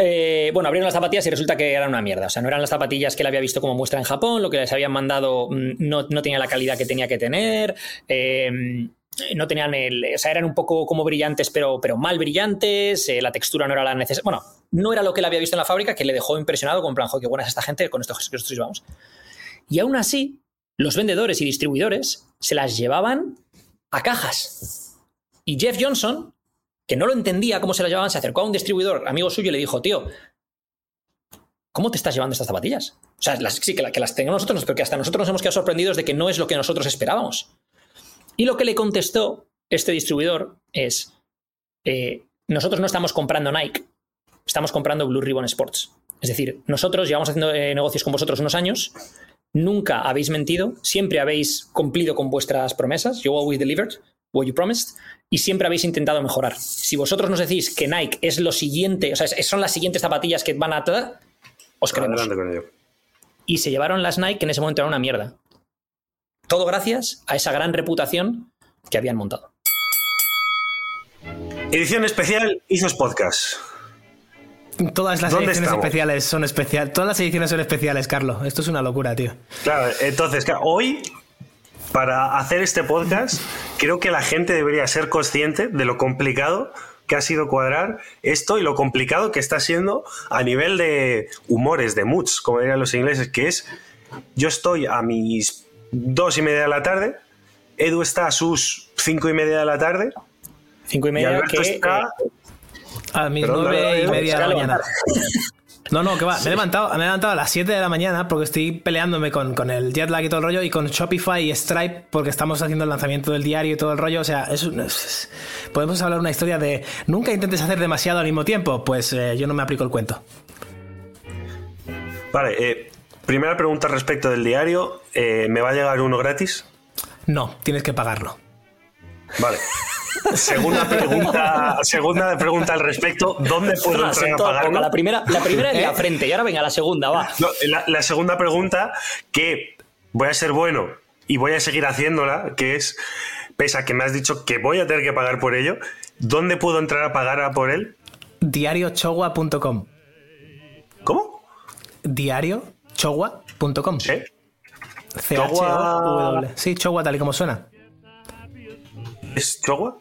Eh, bueno, abrieron las zapatillas y resulta que eran una mierda. O sea, no eran las zapatillas que él había visto como muestra en Japón, lo que les habían mandado mm, no, no tenía la calidad que tenía que tener. eh, no tenían el. O sea, eran un poco como brillantes, pero, pero mal brillantes. eh, la textura no era la necesaria. Bueno, no era lo que él había visto en la fábrica, que le dejó impresionado con plan, "Jo, qué buena es esta gente, con esto que nosotros. Y aún así, los vendedores y distribuidores se las llevaban a cajas. Y Jeff Johnson, que no lo entendía cómo se las llevaban, se acercó a un distribuidor amigo suyo y le dijo, tío, ¿cómo te estás llevando estas zapatillas? O sea, las, sí, que, que las tengamos nosotros, pero que hasta nosotros nos hemos quedado sorprendidos de que no es lo que nosotros esperábamos. Y lo que le contestó este distribuidor es, eh, nosotros no estamos comprando Nike, estamos comprando Blue Ribbon Sports. Es decir, nosotros llevamos haciendo eh, negocios con vosotros unos años, nunca habéis mentido, siempre habéis cumplido con vuestras promesas, you always delivered what you promised, y siempre habéis intentado mejorar. Si vosotros nos decís que Nike es lo siguiente, o sea, es- son las siguientes zapatillas que van a... Os creemos. Adelante con ello. Y se llevaron las Nike que en ese momento eran una mierda. Todo gracias a esa gran reputación que habían montado. Edición especial Izos Podcast. Todas las ¿Dónde ediciones estamos? especiales son especiales. Todas las ediciones son especiales, Carlos. Esto es una locura, tío. Claro, entonces, claro, hoy, para hacer este podcast, creo que la gente debería ser consciente de lo complicado que ha sido cuadrar esto y lo complicado que está siendo a nivel de humores, de moods, como dirían los ingleses, que es, yo estoy a mis dos y media de la tarde, Edu está a sus cinco y media de la tarde, Cinco y y media Alberto que... está... eh, A mis nueve y media de la mañana. No, no, que va. Me he, levantado, me he levantado a las 7 de la mañana porque estoy peleándome con, con el jet lag y todo el rollo y con Shopify y Stripe porque estamos haciendo el lanzamiento del diario y todo el rollo. O sea, es, un- es- podemos hablar una historia de nunca intentes hacer demasiado al mismo tiempo. Pues eh, yo no me aplico el cuento. Vale, eh, primera pregunta respecto del diario, eh, ¿me va a llegar uno gratis? No, tienes que pagarlo. Vale. Segunda pregunta, segunda pregunta al respecto, ¿dónde puedo entrar en a pagarlo? La primera, la primera en la ¿Eh? frente y ahora venga la segunda, va. No, la, la segunda pregunta, que voy a ser bueno y voy a seguir haciéndola, que es, pese a que me has dicho que voy a tener que pagar por ello, ¿dónde puedo entrar a pagar a por él? Diariochowa.com. ¿Cómo? Diariochowa.com. ¿Sí? C-H-O-W. Sí, Chowa tal y como suena. ¿Es Chogua?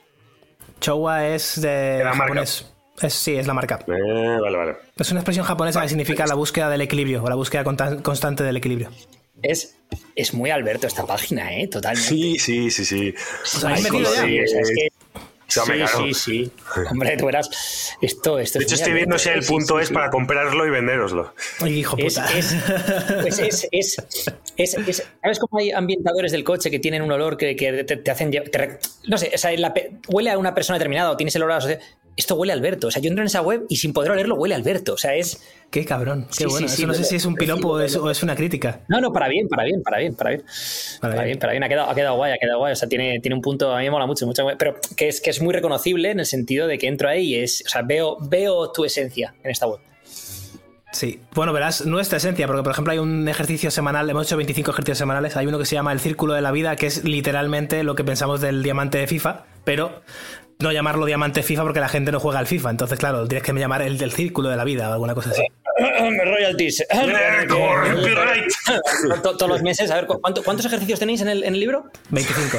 Chowa es de la marca. japonés. Es, sí, es la marca. Eh, vale, vale. Es una expresión japonesa que significa la búsqueda del equilibrio o la búsqueda constante del equilibrio. Es, es muy Alberto esta página, ¿eh? Totalmente. Sí, sí, sí, sí. ¿Os habéis Ay, metido sí, ya? sí, o sea, es que- Sí, sí, sí, sí. Hombre, tú verás. Esto, esto De hecho, estoy viendo Alberto, si ¿eh? el Sí, punto sí, es sí. para comprarlo y venderoslo. Ay, hijo Es, puta. es, pues es, es, es, es- ¿Sabes cómo hay ambientadores del coche que tienen un olor que, que te, te hacen. te no sé, o sea, la huele a una persona determinada o tienes el olor a. Esto huele a Alberto. O sea, yo entro en esa web y sin poder olerlo huele a Alberto. O sea, es. Qué cabrón. Qué Sí, bueno. sí, Eso sí, no sé si es un piropo o es, o es una crítica. No, no, para bien, para bien, para bien, para bien. Para Para bien. bien, para bien. Ha quedado, ha quedado guay, ha quedado guay. O sea, tiene, tiene un punto, a mí me mola mucho, mucho pero que es, que es muy reconocible en el sentido de que entro ahí y es. O sea, veo, veo tu esencia en esta web. Sí. Bueno, verás nuestra esencia, porque por ejemplo hay un ejercicio semanal, hemos hecho 25 ejercicios semanales, hay uno que se llama el círculo de la vida, que es literalmente lo que pensamos del diamante de FIFA, pero no llamarlo diamante FIFA porque la gente no juega al FIFA. Entonces, claro, tienes que llamar el del círculo de la vida o alguna cosa así. Royalties. Todos los meses, a ver, ¿cu- ¿cuánto- ¿cuántos ejercicios tenéis en el, en el libro? 25.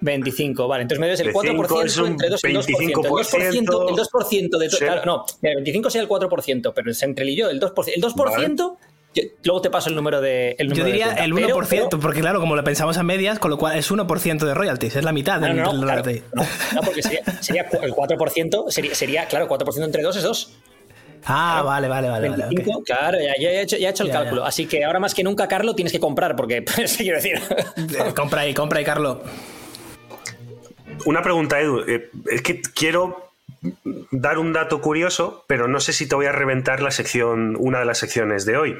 25, vale. Entonces me debes el De cinco 4% es un entre 2 y el 2%. El 2%, el 2% de todo. Sí. Claro, no, mira, el 25 sería el 4%, pero es entre él y yo el 2%. El 2%, yo- luego te paso el número de. El Yo número de diría cuenta, el pero- 1%, pero- porque claro, como lo pensamos a medias, con lo cual es 1% de royalties, es la mitad No, del no, no, del claro, royalty. no, no, porque sería, sería el 4%, sería, sería, claro, 4% entre 2 es 2. Ah, vale, vale, vale. vale, ok. 25, claro, ya, ya he hecho, ya he hecho el Ya, cálculo. ya. Así que ahora más que nunca, Carlos, tienes que comprar, porque, pues, quiero decir. Eh, compra ahí, compra ahí, Carlos. Una pregunta, Edu. Eh, es que quiero dar un dato curioso, pero no sé si te voy a reventar la sección, una de las secciones de hoy.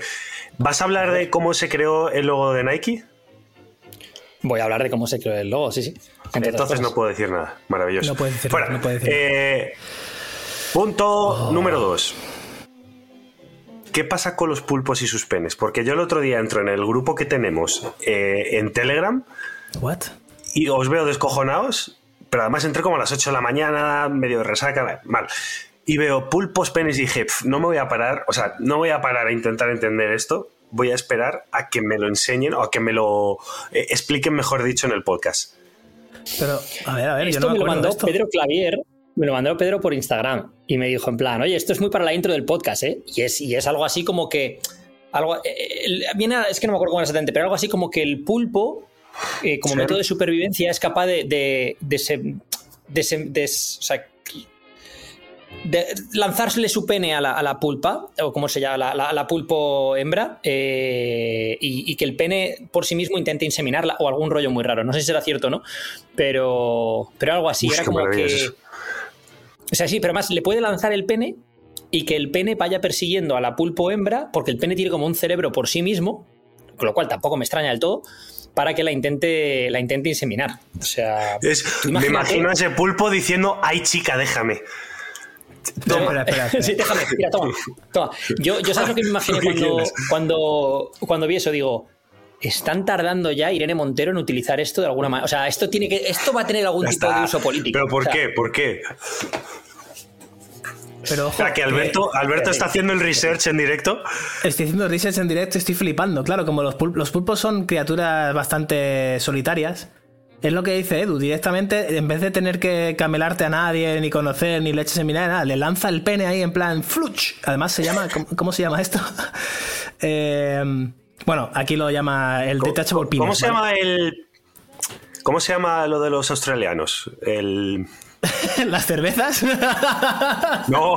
¿Vas a hablar de cómo se creó el logo de Nike? Voy a hablar de cómo se creó el logo, sí, sí. Entonces no puedo decir nada. Maravilloso. No puedes decir Fuera. nada, no decir Eh, punto número dos. ¿Qué pasa con los pulpos y sus penes? Porque yo el otro día entro en el grupo que tenemos eh, en Telegram What? y os veo descojonados, pero además entré como a las 8 de la mañana, medio de resaca, mal. y veo pulpos penes y dije, "Pf, no me voy a parar, o sea, no voy a parar a intentar entender esto, voy a esperar a que me lo enseñen o a que me lo eh, expliquen, mejor dicho, en el podcast. Pero, a ver, a ver, yo Esto no me me lo mandó esto. Pedro Clavier, me lo mandó Pedro por Instagram y me dijo en plan, oye, esto es muy para la intro del podcast, ¿eh? Y es, y es algo así como que... Algo, eh, viene a- es que no me acuerdo cómo era exactamente, pero algo así como que el pulpo, eh, como Sí. método de supervivencia, es capaz de... de, de, se- de se- de- o sea, de lanzársele su pene a la, a la pulpa, o como se llama, la, la- la pulpo hembra, eh, y, y que el pene por sí mismo intente inseminarla, o algún rollo muy raro. No sé si será cierto o no, pero, pero algo así. Uf, Era como es que. O sea, sí, pero además le puede lanzar el pene y que el pene vaya persiguiendo a la pulpo hembra, porque el pene tiene como un cerebro por sí mismo, con lo cual tampoco me extraña del todo, para que la intente, la intente inseminar. O sea, Es- me imagino a ese pulpo diciendo, ay chica, déjame. No, espera, espera. Sí, déjame, mira, toma, toma. Yo, yo sabes lo que me imaginé cuando, cuando, cuando vi eso, digo, están tardando ya Irene Montero en utilizar esto de alguna manera. O sea, esto tiene que, esto va a tener algún tipo de uso político. ¿Pero por O sea, qué? ¿Por qué? Pero O sea, que Alberto, Alberto está haciendo el research en directo. Estoy haciendo research en directo, estoy flipando. Claro, como los, pul- los pulpos son criaturas bastante solitarias, es lo que dice Edu. Directamente, en vez de tener que camelarte a nadie, ni conocer, ni leche seminal, nada, le lanza el pene ahí en plan fluch. Además, se llama. ¿Cómo, cómo se llama esto? Eh, bueno, aquí lo llama el detachable penis. ¿Cómo se ¿vale? llama el. ¿Cómo se llama lo de los australianos? El. ¿Las cervezas? No.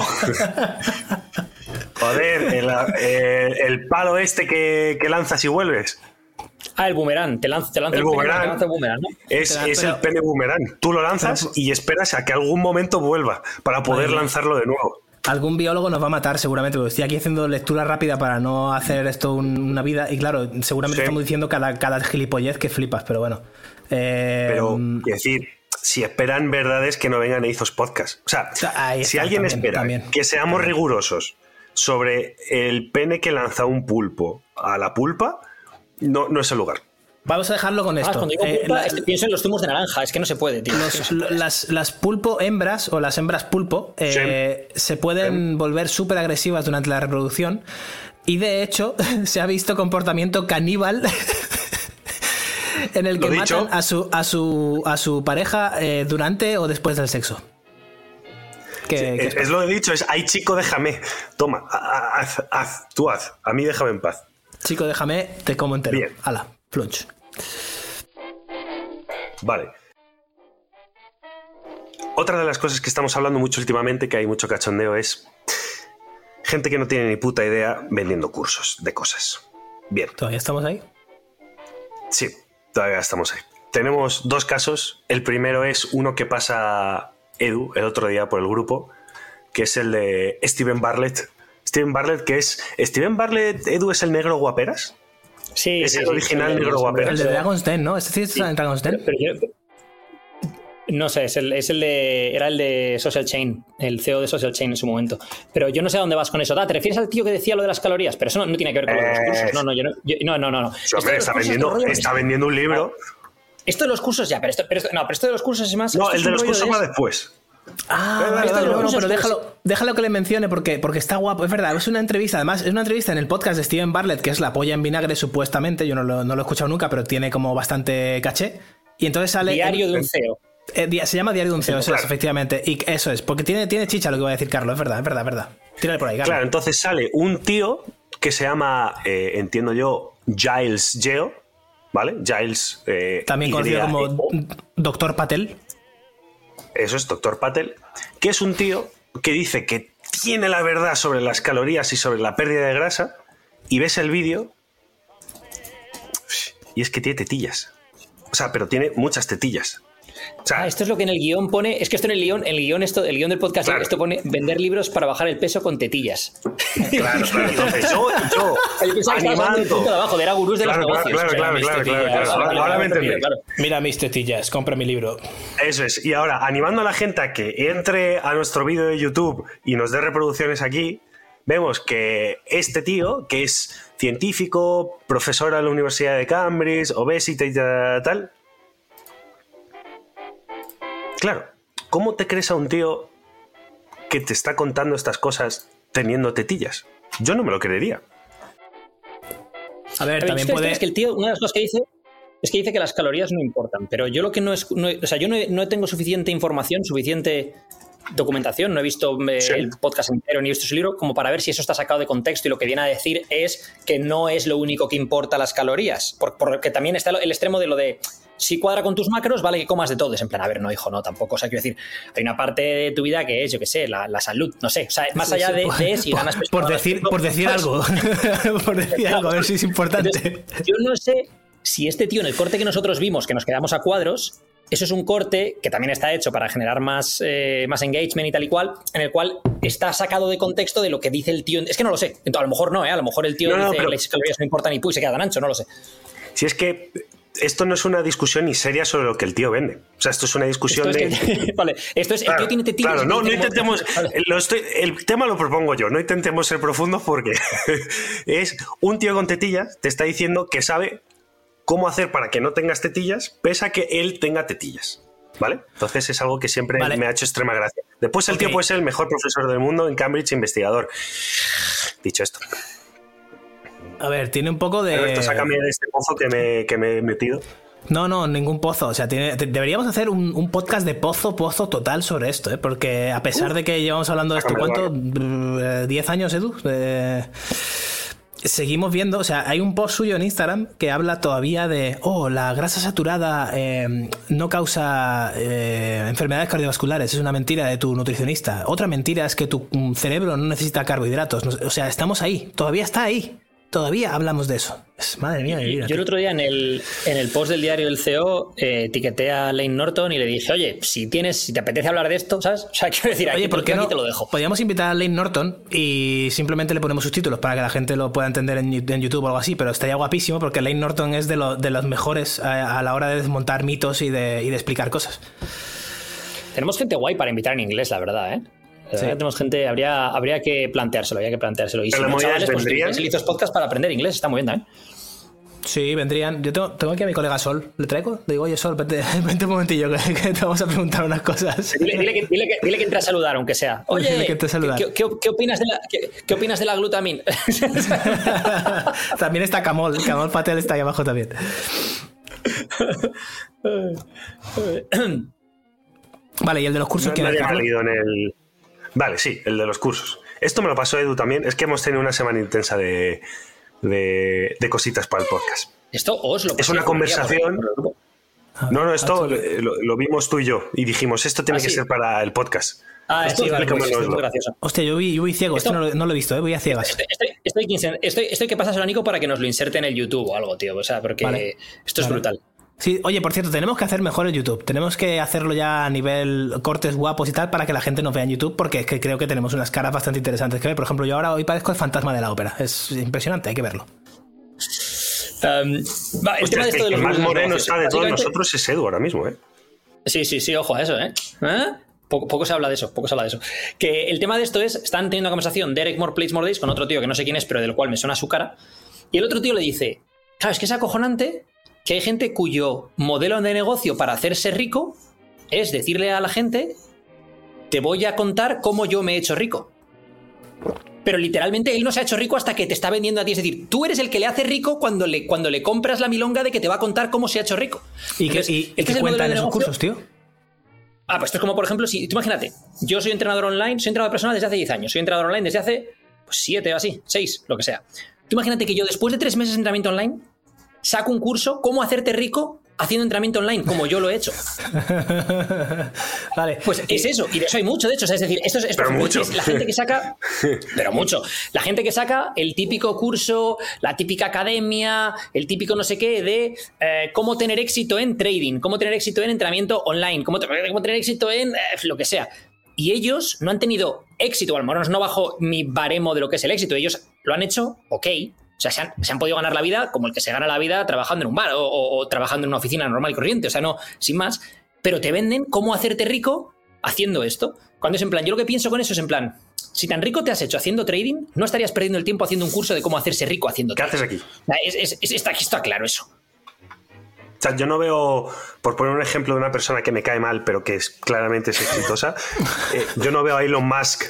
Joder, el, el- el palo este que, que lanzas y vuelves. Ah, el boomerang, te lanza, te lanza El boomerang. te lanza el boomerang, ¿no? Es, el pene boomerang. Tú lo lanzas y esperas a que algún momento vuelva para poder lanzarlo de nuevo. Algún biólogo nos va a matar seguramente, porque estoy aquí haciendo lectura rápida para no hacer esto un- una vida. Y claro, seguramente Sí. estamos diciendo cada, cada gilipollez que flipas, pero bueno. Eh, Pero, quiero decir, si esperan verdades que no vengan a Izos Podcast. O sea, si alguien también, espera también. que seamos rigurosos sobre el pene que lanza un pulpo a la pulpa, no, no es el lugar. Vamos a dejarlo con Ah, esto. cuando digo Eh, pulpa, la- este- pienso en los zumos de naranja, es que no se puede, tío. los- las, las pulpo hembras o las hembras pulpo eh, se pueden volver súper agresivas durante la reproducción y de hecho se ha visto comportamiento caníbal en el que dicho. matan a su, a su, a su pareja eh, durante o después del sexo. Es, es lo que he dicho, es, ay chico, déjame. Toma, haz, haz, tú haz. A mí déjame en paz. Chico, déjame, te como entero. Bien. Ala, flunch. Vale. Otra de las cosas que estamos hablando mucho últimamente, que hay mucho cachondeo, es gente que no tiene ni puta idea vendiendo cursos de cosas. Bien, ¿Todavía estamos ahí? sí, todavía estamos ahí. Tenemos dos casos. El primero es uno que pasa Edu el otro día por el grupo, que es el de Steven Bartlett. Steven Bartlett, que es. Steven Bartlett, Edu, es el negro guaperas. Sí, Es sí, el sí, original sí, negro sí, guapero. El de Dragon's Den, ¿no? ¿Este sí está en Dragon's Den? Pero no sé, es el, es el de. Era el de Social Chain, el CEO de Social Chain en su momento. Pero yo no sé a dónde vas con eso. Ah, ¿Te refieres al tío que decía lo de las calorías? Pero eso no, no tiene que ver con lo de los cursos. No, no, yo no, yo- no, no, no. Sí, hombre, está, vendiendo, rollo- está vendiendo un libro. Esto de los cursos ya, pero esto, pero esto- no, pero esto de los cursos es más. No, el es de los cursos de- va después. Ah, Dale, vale, dale, vale, dale, no, pero déjalo, déjalo que le mencione porque, porque está guapo, es verdad, es una entrevista, además es una entrevista en el podcast de Steven Bartlett, que es la polla en vinagre supuestamente, yo no lo, no lo he escuchado nunca, pero tiene como bastante caché. Y entonces sale... Diario de un CEO. Eh, se llama Diario de un CEO, eso es, claro. efectivamente. Y eso es, porque tiene, tiene chicha lo que va a decir Carlos, es verdad, es verdad, es verdad. Tírale por ahí, Carlos. Claro, entonces sale un tío que se llama, eh, entiendo yo, Giles Geo, ¿vale? Giles. eh, También conocido como Y-E-O. Doctor Patel. Eso es, Doctor Patel, que es un tío que dice que tiene la verdad sobre las calorías y sobre la pérdida de grasa, y ves el vídeo y es que tiene tetillas. O sea, pero tiene muchas tetillas. O sea, Ah, esto es lo que en el guion pone. Es que esto en el guion, el guion, esto, el guion del podcast, Claro. esto pone vender libros para bajar el peso con tetillas. claro, claro. Entonces, yo, yo Yo pensaba que estabas hablando del punto de animando. abajo, de era gurús de Claro, los claro, negocios. claro, O sea, claro, claro, claro, claro. Ahora, me entendí. claro. Mira mis tetillas, compra mi libro. Eso es. Y ahora, animando a la gente a que entre a nuestro vídeo de YouTube y nos dé reproducciones aquí, vemos que este tío, que es científico, profesor en la Universidad de Cambridge, obesity y tal, tal. Claro, ¿cómo te crees a un tío que te está contando estas cosas teniendo tetillas. Yo no me lo creería. A ver, también puede. Es que el tío, una de las cosas que dice es que dice que las calorías no importan, pero yo lo que no es. o sea, yo no, tengo suficiente información, suficiente documentación, no he visto eh, el podcast entero ni he visto su libro, como para ver si eso está sacado de contexto y lo que viene a decir es que no es lo único que importa las calorías, porque también está el extremo de lo de si cuadra con tus macros, vale que comas de todo. Es en plan, a ver, no, hijo, no, tampoco. O sea, quiero decir, hay una parte de tu vida que es, yo qué sé, la, salud, no sé. O sea, más allá de, si ganas por, decir, por decir algo. por decir algo, a ver si es importante. yo no sé si este tío en el corte que nosotros vimos, que nos quedamos a cuadros, eso es un corte que también está hecho para generar más, eh, más engagement y tal y cual, en el cual está sacado de contexto de lo que dice el tío. Es que no lo sé. A lo mejor no, ¿eh? A lo mejor el tío dice que las calorías no importan y se queda tan ancho, no lo sé. Si es que esto no es una discusión ni seria sobre lo que el tío vende. O sea, esto es una discusión de. vale, esto es. el tío tiene tetillas. Claro, no, no intentemos. el tema lo propongo yo, no intentemos ser profundos porque es un tío con tetillas te está diciendo que sabe cómo hacer para que no tengas tetillas, pese a que él tenga tetillas. ¿Vale? Entonces es algo que siempre me ha hecho extrema gracia. Después el tío puede ser el mejor profesor del mundo en Cambridge investigador. Dicho esto. A ver, tiene un poco de. Esto sácame de este pozo que me, que me he metido. No, no, ningún pozo. O sea, deberíamos hacer un, podcast de pozo, pozo total sobre esto, ¿eh? porque a pesar de que llevamos hablando de esto, ¿cuánto? ¿10 años, Edu? Eh, seguimos viendo, o sea, hay un post suyo en Instagram que habla todavía de, oh, la grasa saturada eh, no causa eh, enfermedades cardiovasculares, es una mentira de tu nutricionista. Otra mentira es que tu cerebro no necesita carbohidratos. O sea, estamos ahí, todavía está ahí. Todavía hablamos de eso. madre mía, Yo el otro día en el, en el post del diario del CEO eh, etiqueté a Lane Norton y le dije, oye, si tienes, si te apetece hablar de esto, ¿sabes? O sea, quiero decir, oye, ¿por qué no? te lo dejo. Podríamos invitar a Lane Norton y simplemente le ponemos subtítulos para que la gente lo pueda entender en, YouTube o algo así, pero estaría guapísimo porque Lane Norton es de, de los mejores a, la hora de desmontar mitos y de, y de explicar cosas. Tenemos gente guay para invitar en inglés, la verdad, ¿eh? Tenemos gente, habría, habría que planteárselo, habría que planteárselo. Y si no, chavales, pues podcast para aprender inglés, está muy bien también. Sí, vendrían. Yo tengo, aquí a mi colega Sol. ¿Le traigo? Le digo, oye, Sol, vente, un momentillo, que, te vamos a preguntar unas cosas. Dile, que, dile, que, entre a saludar, aunque sea. Oye, ¿qué, opinas de la, qué, opinas de la glutamina? también está Camol. Camol Patel está ahí abajo también. vale, y el de los cursos no, que ha salido en el Vale, sí, el de los cursos. Esto me lo pasó Edu también. Es que hemos tenido una semana intensa de, de, cositas para el podcast. Esto os lo Es una conversación. No, no, esto lo, vimos tú y yo y dijimos, esto tiene ah, que ser para el podcast. Ah, esto sí, vale, pues es muy gracioso. Hostia, yo voy, ciego, esto, no, lo, he visto, ¿eh? voy a ciegas. Estoy, estoy, estoy, que pasas a Nico para que nos lo inserte en el YouTube o algo, tío. O sea, porque esto es brutal. Sí, oye, por cierto, tenemos que hacer mejor el YouTube. Tenemos que hacerlo ya a nivel cortes guapos y tal para que la gente nos vea en YouTube, porque es que creo que tenemos unas caras bastante interesantes que ver. Por ejemplo, yo ahora hoy parezco el fantasma de la ópera. Es impresionante, hay que verlo. Um, el tema de esto de los más moreno está de todos nosotros es Edu ahora mismo, ¿eh? Sí, sí, sí, ojo a eso, ¿eh? ¿Eh? Poco, se habla de eso, poco se habla de eso. Que el tema de esto es, están teniendo una conversación Derek More Plates More Days con otro tío que no sé quién es, pero del cual me suena su cara. Y el otro tío le dice, claro, es que es acojonante que hay gente cuyo modelo de negocio para hacerse rico es decirle a la gente, te voy a contar cómo yo me he hecho rico. Pero literalmente él no se ha hecho rico hasta que te está vendiendo a ti. Es decir, tú eres el que le hace rico cuando le, cuando le compras la milonga de que te va a contar cómo se ha hecho rico. ¿Y qué, ¿qué cuentan esos cursos, tío? Ah, pues esto es como, por ejemplo, si tú imagínate, yo soy entrenador online, soy entrenador personal desde hace 10 años, soy entrenador online desde hace 7 pues, o así, 6, lo que sea. Tú imagínate que yo después de 3 meses de entrenamiento online saco un curso, cómo hacerte rico haciendo entrenamiento online, como yo lo he hecho. vale. Pues es eso, y de eso hay mucho, de hecho. es decir, esto es, mucho. la gente que saca, pero mucho. La gente que saca el típico curso, la típica academia, el típico no sé qué de eh, cómo tener éxito en trading, cómo tener éxito en entrenamiento online, cómo, tener éxito en eh, lo que sea. Y ellos no han tenido éxito, o al menos no bajo mi baremo de lo que es el éxito. Ellos lo han hecho, ok, o sea, se han, podido ganar la vida como el que se gana la vida trabajando en un bar o, trabajando en una oficina normal y corriente. O sea, no, sin más. Pero te venden cómo hacerte rico haciendo esto. Cuando es en plan, yo lo que pienso con eso es en plan, si tan rico te has hecho haciendo trading, no estarías perdiendo el tiempo haciendo un curso de cómo hacerse rico haciendo trading. ¿Qué haces aquí? Es, está, claro eso. sea, yo no veo, por poner un ejemplo de una persona que me cae mal, pero que es claramente es exitosa, eh, yo no veo a Elon Musk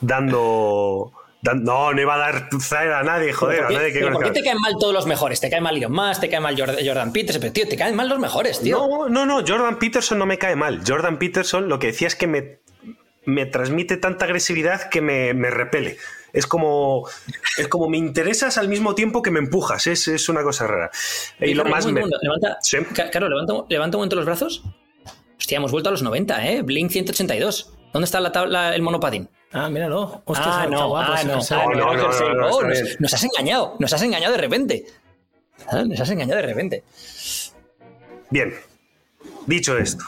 dando no, no iba a dar a nadie, joder, a nadie que ¿Por qué te caen mal todos los mejores? Te cae mal Elon Musk, te cae mal Jordan Peterson, pero tío, te caen mal los mejores, tío. No, no, no, Jordan Peterson no me cae mal. Jordan Peterson lo que decía es que me, me transmite tanta agresividad que me, me repele. Es como, es como me interesas al mismo tiempo que me empujas. Es, es una cosa rara. Y, lo más me... levanta, Claro, levanta, levanta un momento los brazos. Hostia, hemos vuelto a los 90, ¿eh? Blink 182. ¿Dónde está la tabla, el monopadding? Ah, míralo. Hostia, ah, no, ah, no, nos, has engañado, nos has engañado de repente. Ah, nos has engañado de repente. Bien, dicho esto,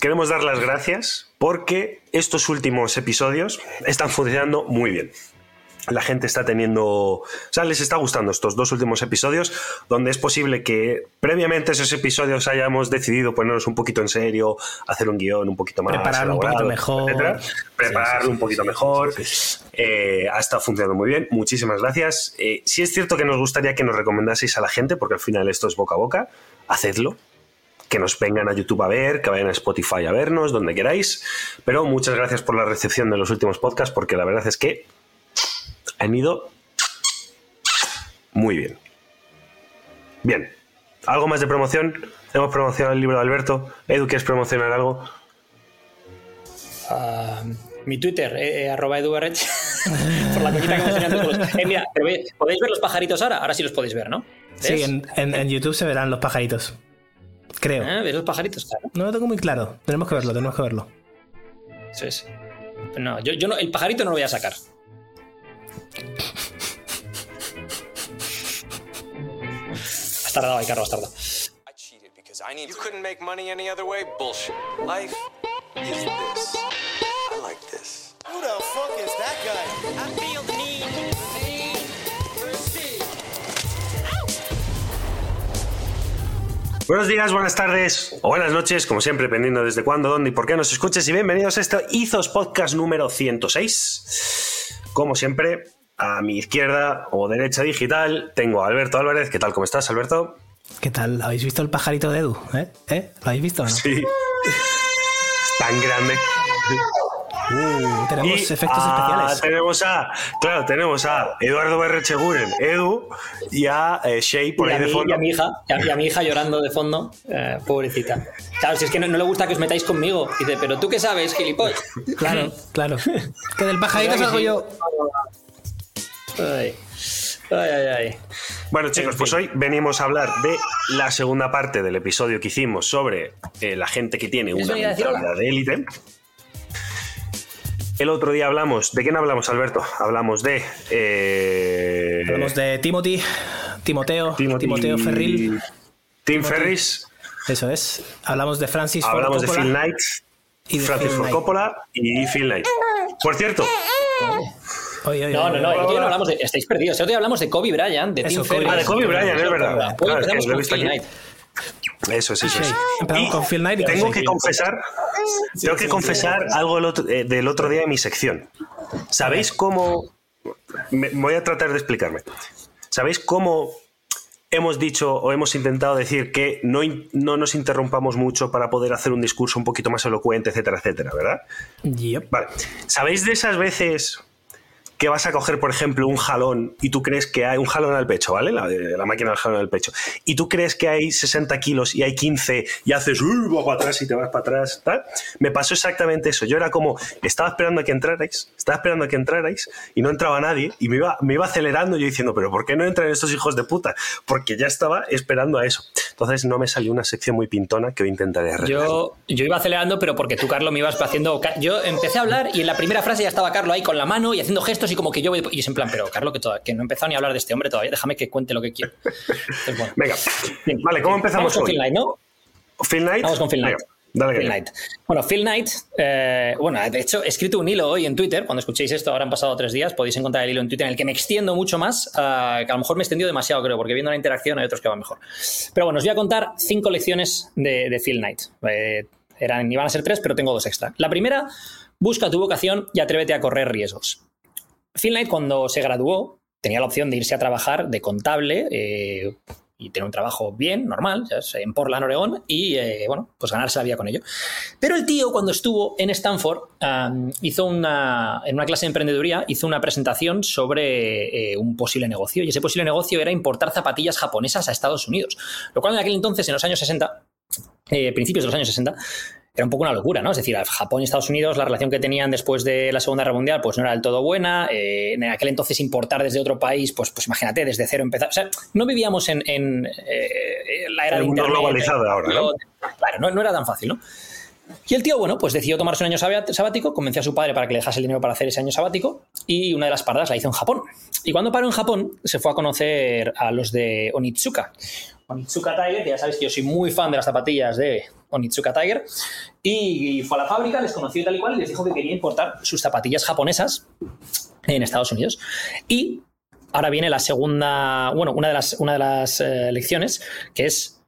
queremos dar las gracias porque estos últimos episodios están funcionando muy bien la gente está teniendo, o sea, les está gustando estos dos últimos episodios, donde es posible que previamente esos episodios hayamos decidido ponernos un poquito en serio, hacer un guion un poquito más prepararlo un poquito mejor, prepararlo un poquito mejor. Eh, ha estado funcionando muy bien. Muchísimas gracias. Eh, si es cierto que nos gustaría que nos recomendaseis a la gente, porque al final esto es boca a boca. Hacedlo que nos vengan a YouTube a ver, que vayan a Spotify a vernos, donde queráis. Pero muchas gracias por la recepción de los últimos podcasts, porque la verdad es que han ido muy bien. Bien. ¿Algo más de promoción? Hemos promocionado el libro de Alberto. Edu, ¿quieres promocionar algo? Ah, mi Twitter, eh, eh arroba por la cosita que me todos. Eh, mira, ¿podéis ver los pajaritos ahora? Ahora sí los podéis ver, ¿no? Sí, en, YouTube se verán los pajaritos. Creo. Ah, ¿Ves los pajaritos? No lo tengo muy claro. Tenemos que verlo, tenemos que verlo. Sí, sí. No, yo, yo no, el pajarito no lo voy a sacar. Has tardado has tardado. You couldn't make money any other way? Bullshit. Life is this. I like this. Who the fuck is that guy? I feel the need. Buenos días, buenas tardes o buenas noches, como siempre, dependiendo desde cuándo, dónde y por qué nos escuches. Y bienvenidos a este Izos Podcast número 106. Como siempre, a mi izquierda o derecha digital tengo a Alberto Álvarez. ¿Qué tal? ¿Cómo estás, Alberto? ¿Qué tal? ¿Habéis visto el pajarito de Edu? ¿Eh? ¿Eh? ¿Lo habéis visto? Sí. Tan grande. Uh, tenemos efectos especiales. Tenemos a, claro, tenemos a Eduardo Berrecheguren, Edu, y a eh, Shea por ahí de fondo. Y a mi hija, y a, mi hija llorando de fondo, eh, pobrecita. Claro, si es que no, le gusta que os metáis conmigo. Dice, pero tú qué sabes, gilipollas. Claro, claro. que del pajarito salgo yo. Ay. Ay, ay, Bueno, chicos, pues hoy venimos a hablar de la segunda parte del episodio que hicimos sobre eh, la gente que tiene una mentalidad de élite. El otro día hablamos, ¿de quién hablamos, Alberto? Hablamos de. Eh, hablamos de Timothy, Timoteo, Timoteo Ferril. Tim Ferris. Eso es. Hablamos de Francis Ford Hablamos de Phil Knight. Y de Francis Ford Coppola y Phil Knight. Por cierto, no, no, no, el otro no hablamos de. Estáis perdidos. El otro día hablamos de Kobe Bryant, de Tim Ferriss. Ah, de Kobe Bryant, es verdad. Hoy empezamos con Phil Knight. Eso es, eso es. Empezamos con Phil Knight y tengo que confesar, tengo que confesar algo eh, del otro día en mi sección. ¿Sabéis cómo? Me, voy a tratar de explicarme. ¿Sabéis cómo hemos dicho o hemos intentado decir que no, no, nos interrumpamos mucho para poder hacer un discurso un poquito más elocuente, etcétera, etcétera, ¿verdad? Yep. Vale. ¿Sabéis de esas veces que vas a coger, por ejemplo, un jalón y tú crees que hay un jalón al pecho, ¿vale? La, la máquina del jalón al pecho. Y tú crees que hay 60 kilos y hay 15 y haces, uy, vas para atrás y te vas para atrás, tal. Me pasó exactamente eso. Yo era como, estaba esperando a que entrarais, estaba esperando a que entrarais y no entraba nadie y me iba, me iba acelerando yo diciendo, pero ¿por qué no entran estos hijos de puta? Porque ya estaba esperando a eso. Entonces no me salió una sección muy pintona que hoy intentaré arreglar. Yo, yo iba acelerando, pero porque tú, Carlos, me ibas haciendo... Yo empecé a hablar y en la primera frase ya estaba Carlos ahí con la mano y haciendo gestos como que yo voy. Y es en plan, pero Carlos, que, que no he empezado ni a hablar de este hombre todavía, déjame que cuente lo que quiero. Venga, vale, ¿cómo empezamos? Vamos con Phil Knight, ¿no? Phil Knight. Vamos con Phil Knight. dale Phil Knight. Bueno, Phil Knight, eh, bueno, de hecho, he escrito un hilo hoy en Twitter. Cuando escuchéis esto, ahora han pasado tres días, podéis encontrar el hilo en Twitter en el que me extiendo mucho más, eh, que a lo mejor me he extendido demasiado, creo, porque viendo la interacción hay otros que van mejor. Pero bueno, os voy a contar cinco lecciones de, de Phil Knight. Eh, eran, iban a ser tres, pero tengo dos extra. La primera, busca tu vocación y atrévete a correr riesgos. Phil Knight, cuando se graduó, tenía la opción de irse a trabajar de contable. Eh, y tener un trabajo bien, normal, en Portland, Oregón, y eh, bueno, pues ganarse la vida con ello. Pero el tío, cuando estuvo en Stanford, hizo una, en una clase de emprendeduría, hizo una presentación sobre eh, un posible negocio, y ese posible negocio era importar zapatillas japonesas a Estados Unidos, lo cual en aquel entonces, en los años 60, eh, principios de los años 60, era un poco una locura, ¿no? Es decir, Japón y Estados Unidos, la relación que tenían después de la Segunda Guerra Mundial, pues no era del todo buena. Eh, en aquel entonces importar desde otro país, pues, pues imagínate, desde cero empezar. O sea, no vivíamos en, eh, la era el mundo globalizado ahora, ¿no? Claro, no, era tan fácil, ¿no? Y el tío, bueno, pues decidió tomarse un año sabático, convenció a su padre para que le dejase el dinero para hacer ese año sabático y una de las paradas la hizo en Japón. Y cuando paró en Japón, se fue a conocer a los de Onitsuka. Onitsuka Tiger, que ya sabéis que yo soy muy fan de las zapatillas de Onitsuka Tiger, y fue a la fábrica, les conoció y tal y cual, y les dijo que quería importar sus zapatillas japonesas en Estados Unidos. Y ahora viene la segunda, bueno, una de las, una de las eh, lecciones, que es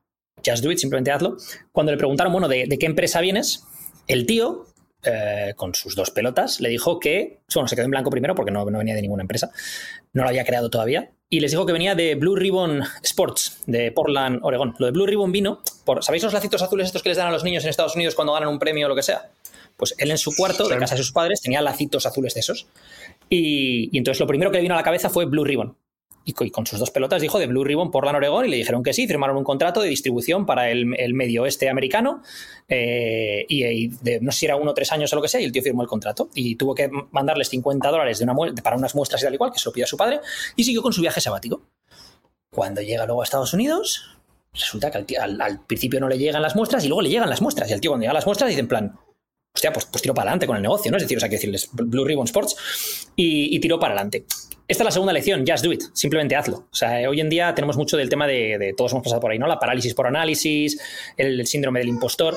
just do it, simplemente hazlo. Cuando le preguntaron, bueno, ¿de, qué empresa vienes? El tío, eh, con sus dos pelotas, le dijo que, bueno, se quedó en blanco primero porque no, no venía de ninguna empresa, no lo había creado todavía, y les dijo que venía de Blue Ribbon Sports, de Portland, Oregón. Lo de Blue Ribbon vino por, ¿sabéis los lacitos azules estos que les dan a los niños en Estados Unidos cuando ganan un premio o lo que sea? Pues él en su cuarto, de casa de sus padres, tenía lacitos azules de esos. Y, y entonces lo primero que le vino a la cabeza fue Blue Ribbon y con sus dos pelotas dijo de Blue Ribbon por la Oregón y le dijeron que sí, firmaron un contrato de distribución para el, medio oeste americano eh, y, de, no sé si era uno o tres años o lo que sea y el tío firmó el contrato y tuvo que mandarles 50 dólares de una para unas muestras y tal y cual, que se lo pidió a su padre y siguió con su viaje sabático. Cuando llega luego a Estados Unidos, resulta que al, principio no le llegan las muestras y luego le llegan las muestras y el tío cuando llega las muestras dice en plan, hostia, pues, pues tiro para adelante con el negocio, ¿no? Es decir, o sea, que decirles Blue Ribbon Sports y, y tiró para adelante. Esta es la segunda lección, just do it, simplemente hazlo. O sea, hoy en día tenemos mucho del tema de, todos hemos pasado por ahí, ¿no? La parálisis por análisis, el, síndrome del impostor.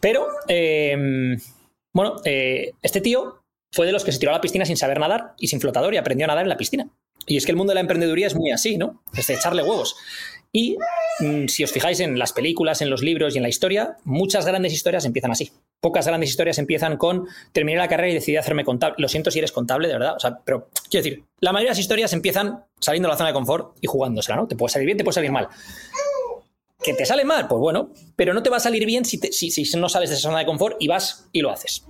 Pero, eh, bueno, eh, este tío fue de los que se tiró a la piscina sin saber nadar y sin flotador y aprendió a nadar en la piscina. Y es que el mundo de la emprendeduría es muy así, ¿no? Es de echarle huevos. Y mm, si os fijáis en las películas, en los libros y en la historia, muchas grandes historias empiezan así. Pocas grandes historias empiezan con terminé la carrera y decidí hacerme contable. Lo siento si eres contable, de verdad. O sea, pero quiero decir, la mayoría de las historias empiezan saliendo de la zona de confort y jugándosela, ¿no? Te puede salir bien, te puede salir mal. ¿Que te sale mal? Pues bueno, pero no te va a salir bien si, si, si no sales de esa zona de confort y vas y lo haces.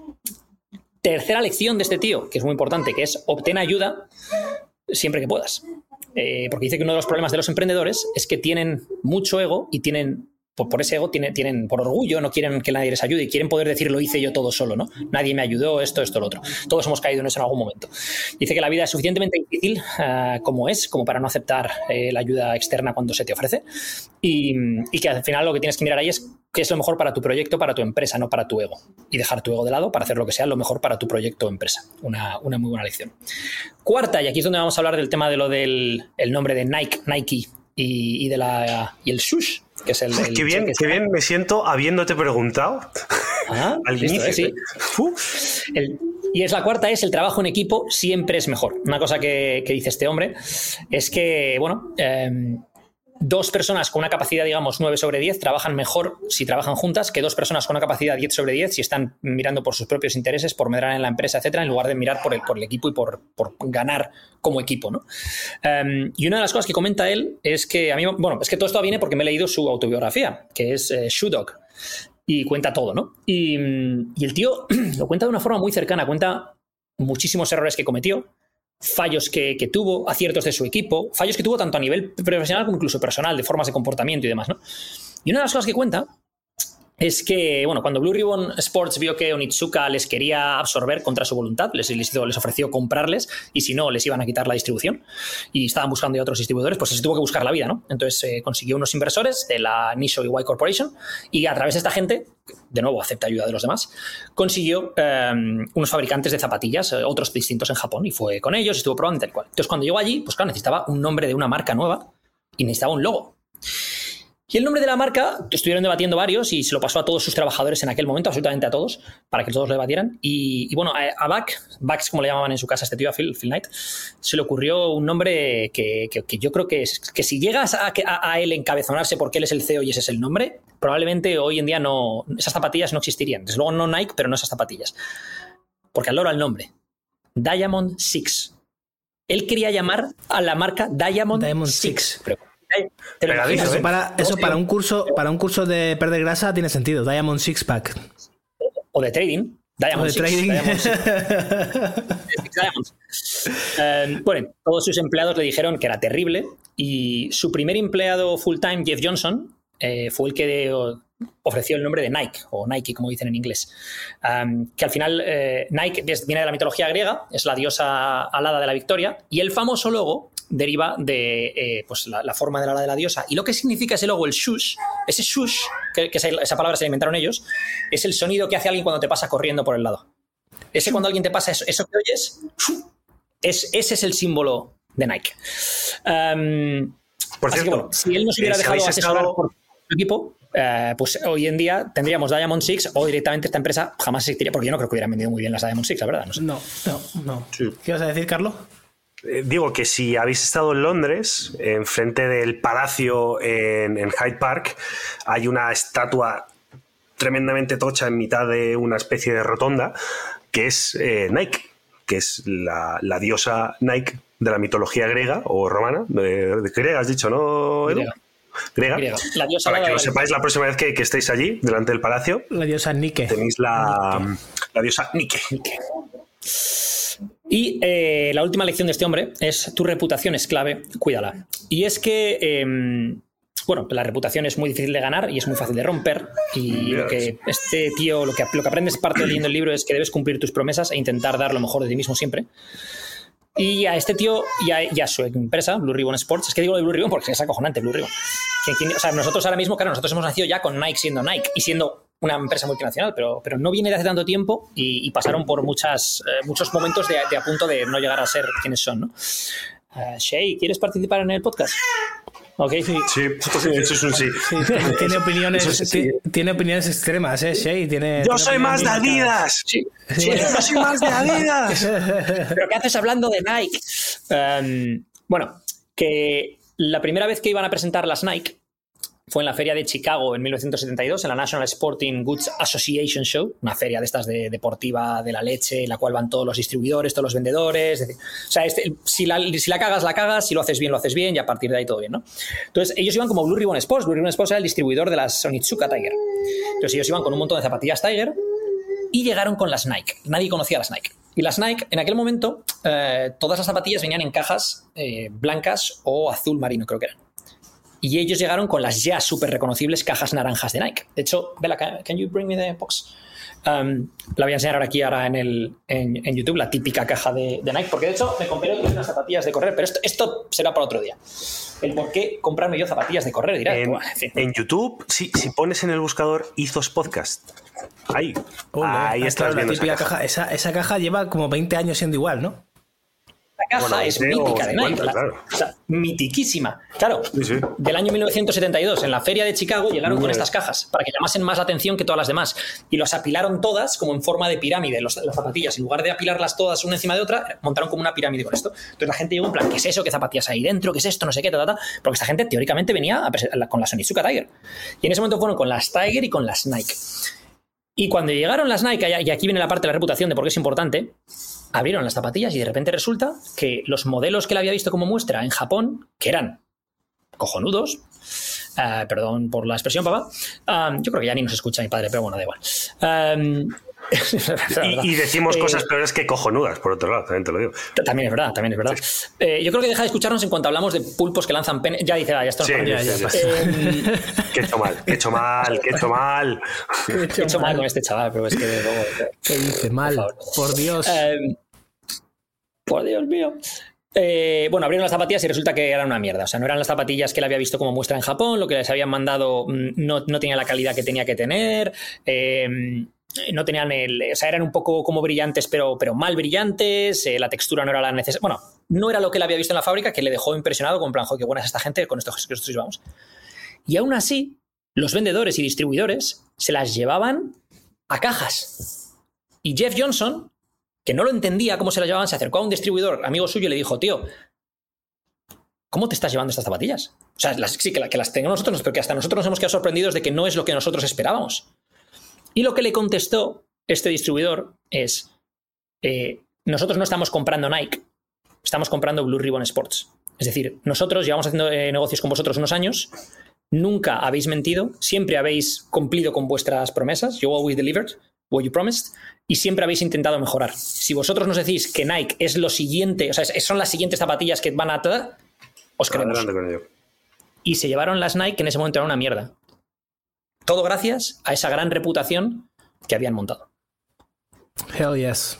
Tercera lección de este tío, que es muy importante, que es obtén ayuda siempre que puedas. Eh, porque dice que uno de los problemas de los emprendedores es que tienen mucho ego y tienen por, ese ego tienen, tienen, por orgullo, no quieren que nadie les ayude y quieren poder decir lo hice yo todo solo, ¿no? Nadie me ayudó, esto, esto, lo otro. Todos hemos caído en eso en algún momento. Dice que la vida es suficientemente difícil ah, como es, como para no aceptar eh, la ayuda externa cuando se te ofrece y, y, que al final lo que tienes que mirar ahí es qué es lo mejor para tu proyecto, para tu empresa, no para tu ego. Y dejar tu ego de lado para hacer lo que sea lo mejor para tu proyecto o empresa. Una, una muy buena lección. Cuarta, y aquí es donde vamos a hablar del tema de lo del el nombre de Nike, Nike y, de la, y el sush que es el, qué bien, qué bien me siento habiéndote preguntado ah, al inicio. y es la cuarta, es el trabajo en equipo siempre es mejor. Una cosa que, dice este hombre es que, bueno, em, dos personas con una capacidad, digamos, 9 sobre 10 trabajan mejor si trabajan juntas que dos personas con una capacidad 10 sobre 10 si están mirando por sus propios intereses, por medrar en la empresa, etcétera, en lugar de mirar por el, por el equipo y por, ganar como equipo, ¿no? Em, y una de las cosas que comenta él es que a mí, bueno, es que todo esto viene porque me he leído su autobiografía, que es eh, Dog, y cuenta todo, ¿no? Y, y el tío lo cuenta de una forma muy cercana, cuenta muchísimos errores que cometió, fallos que, tuvo, aciertos de su equipo, fallos que tuvo tanto a nivel profesional como incluso personal, de formas de comportamiento y demás, ¿no? Y una de las cosas que cuenta es que, bueno, cuando Blue Ribbon Sports vio que Onitsuka les quería absorber contra su voluntad, les, les, ofreció comprarles y si no, les iban a quitar la distribución y estaban buscando ya otros distribuidores, pues se tuvo que buscar la vida, ¿no? Entonces eh, consiguió unos inversores de la Nisho y Y Corporation y a través de esta gente, de nuevo acepta ayuda de los demás, consiguió em, unos fabricantes de zapatillas, eh, otros distintos en Japón y fue con ellos, estuvo probando tal cual. Entonces cuando llegó allí, pues claro, necesitaba un nombre de una marca nueva y necesitaba un logo. Y el nombre de la marca, estuvieron debatiendo varios y se lo pasó a todos sus trabajadores en aquel momento, absolutamente a todos, para que todos lo debatieran. Y, bueno, a, Back, Bax como le llamaban en su casa este tío, a Phil, Knight, se le ocurrió un nombre que, yo creo que, es, que si llegas a, a, él encabezonarse porque él es el CEO y ese es el nombre, probablemente hoy en día no, esas zapatillas no existirían. Desde luego no Nike, pero no esas zapatillas. Porque al loro al nombre. Diamond Six. Él quería llamar a la marca Diamond, Six ¿Te lo Pegadizo, imaginas? Eso ¿eh? para, eso para un curso, para un curso de perder grasa tiene sentido. Diamond Six Pack. O de trading. Diamond O de Six, trading. Diamond Six. Eh, bueno, todos sus empleados le dijeron que era terrible y su primer empleado full time, Jeff Johnson, eh, fue el que ofreció el nombre de Nike, o Nike como dicen en inglés. Um, que al final eh, Nike viene de la mitología griega, es la diosa alada de la victoria, y el famoso logo deriva de eh, pues la, la forma del ala de la diosa. Y lo que significa ese logo, el shush, ese shush, que, que esa, esa palabra se la inventaron ellos, es el sonido que hace alguien cuando te pasa corriendo por el lado. Ese cuando alguien te pasa eso, eso que oyes, es, ese es el símbolo de Nike. Um, Por que cierto, bueno, si él nos hubiera eh, dejado asesorar estado- por su equipo, eh, pues hoy en día tendríamos Diamond Six o directamente esta empresa jamás existiría, porque yo no creo que hubieran vendido muy bien las Diamond Six, la verdad. No sé. No, no, no. Sí. ¿Qué ibas a decir, Carlos? Eh, Digo que si habéis estado en Londres, enfrente del palacio en, en Hyde Park, hay una estatua tremendamente tocha en mitad de una especie de rotonda, que es eh, Nike, que es la, la diosa Nike de la mitología griega o romana, de, de griega has dicho, ¿no? Edu? Griega. Griega. Griega. La diosa Para que lo sepáis la próxima vez que, que estéis allí, delante del palacio, La diosa Nike. tenéis la, la diosa Nike. Y eh, la última lección de este hombre es tu reputación es clave, cuídala. Y es que, eh, bueno, la reputación es muy difícil de ganar y es muy fácil de romper. Y lo que este tío, lo que, lo que aprendes parte de leyendo el libro es que debes cumplir tus promesas e intentar dar lo mejor de ti mismo siempre. Y a este tío y a, y a su empresa, Blue Ribbon Sports, es que digo de Blue Ribbon porque es acojonante Blue Ribbon. O sea, nosotros ahora mismo, claro, nosotros hemos nacido ya con Nike siendo Nike y siendo una empresa multinacional, pero, pero no viene de hace tanto tiempo y, y pasaron por muchas, eh, muchos momentos de, de a punto de no llegar a ser quienes son, ¿no? Eh, Shay, ¿quieres participar en el podcast? Ok, sí. Sí, eso es un sí. Sí, tiene- opiniones, sí. tiene opiniones extremas, ¿eh? Shay, tiene, Yo tiene soy más de Adidas. Sí. Sí. Yo soy más de Adidas. ¿Pero qué haces hablando de Nike? Em, bueno, que la primera vez que iban a presentar las Nike fue en la feria de Chicago en 1972, en la National Sporting Goods Association Show, una feria de estas de deportiva de la leche, en la cual van todos los distribuidores, todos los vendedores. o sea, este- si, la, si la cagas, la cagas, si lo haces bien, lo haces bien, y a partir de ahí todo bien, ¿no? Entonces, ellos iban como Blue Ribbon Sports. Blue Ribbon Sports era el distribuidor de las Onitsuka Tiger. Entonces, ellos iban con un montón de zapatillas Tiger y llegaron con las Nike. Nadie conocía las Nike. Y las Nike, en aquel momento, eh, todas las zapatillas venían en cajas eh, blancas o azul marino, creo que eran. Y ellos llegaron con las ya súper reconocibles cajas naranjas de Nike. De hecho, Bella, can, can you bring me the box? Um, la voy a enseñar ahora aquí ahora en, el, en, en YouTube, la típica caja de, de Nike, porque de hecho me compré otras unas zapatillas de correr, pero esto, esto será para otro día. El por qué comprarme yo zapatillas de correr, dirás. En, Buah, en fin. en YouTube, si, si pones en el buscador Izos Podcast, ahí, ahí ah, estás claro, la esa típica caja. caja. Esa, esa caja lleva como 20 años siendo igual, ¿no? La caja Bueno, es 20 o mítica de 50, Nike. la- claro. o sea, mitiquísima. Claro, Sí, sí. del año 1972, en la feria de Chicago, llegaron con estas cajas para que llamasen más la atención que todas las demás. Y las apilaron todas como en forma de pirámide, los- las zapatillas. En lugar de apilarlas todas una encima de otra, montaron como una pirámide con esto. Entonces la gente llegó en plan, ¿qué es eso? ¿Qué zapatillas hay dentro? ¿Qué es esto? No sé qué, ta, ta, ta. Porque esta gente teóricamente venía a la- con las Onitsuka Tiger. Y en ese momento fueron con las Tiger y con las Nike. Y cuando llegaron las Nike, y aquí viene la parte de la reputación de por qué es importante, abrieron las zapatillas y de repente resulta que los modelos que él había visto como muestra en Japón, que eran cojonudos, eh, perdón por la expresión, papá, ah, yo creo que ya ni nos escucha mi padre, pero bueno, da igual. Um, Y, y decimos Eh, cosas peores que cojonudas, por otro lado, también te lo digo. También es verdad, también es verdad. Eh, yo creo que deja de escucharnos en cuanto hablamos de pulpos que lanzan pene. Ya dice, ah, ya está. Sí, ya. Eh, Que he hecho mal, que he hecho mal, que he hecho mal. he hecho mal con este chaval, pero es que luego- ¿Qué dice? Mal. Por Dios. Eh, por Dios mío. Eh, bueno, abrieron las zapatillas y resulta que eran una mierda. O sea, no eran las zapatillas que él había visto como muestra en Japón, lo que les habían mandado mm, no, no tenía la calidad que tenía que tener. eh, no tenían el. O sea, eran un poco como brillantes, pero, pero mal brillantes. eh, la textura no era la necesaria. Bueno, no era lo que él había visto en la fábrica, que le dejó impresionado con plan, qué buena es esta gente, con esto que nosotros vamos. Y aún así, los vendedores y distribuidores se las llevaban a cajas. Y Jeff Johnson, que no lo entendía cómo se las llevaban, se acercó a un distribuidor amigo suyo y le dijo, tío, ¿cómo te estás llevando estas zapatillas? O sea, las, sí, que, que las tenemos nosotros, pero que hasta nosotros nos hemos quedado sorprendidos de que no es lo que nosotros esperábamos. Y lo que le contestó este distribuidor es, eh, nosotros no estamos comprando Nike, estamos comprando Blue Ribbon Sports. Es decir, nosotros llevamos haciendo eh, negocios con vosotros unos años, nunca habéis mentido, siempre habéis cumplido con vuestras promesas, you always delivered what you promised, y siempre habéis intentado mejorar. Si vosotros nos decís que Nike es lo siguiente, o sea, son las siguientes zapatillas que van a... Os creemos. Y se llevaron las Nike que en ese momento era una mierda. Todo gracias a esa gran reputación que habían montado. Hell yes.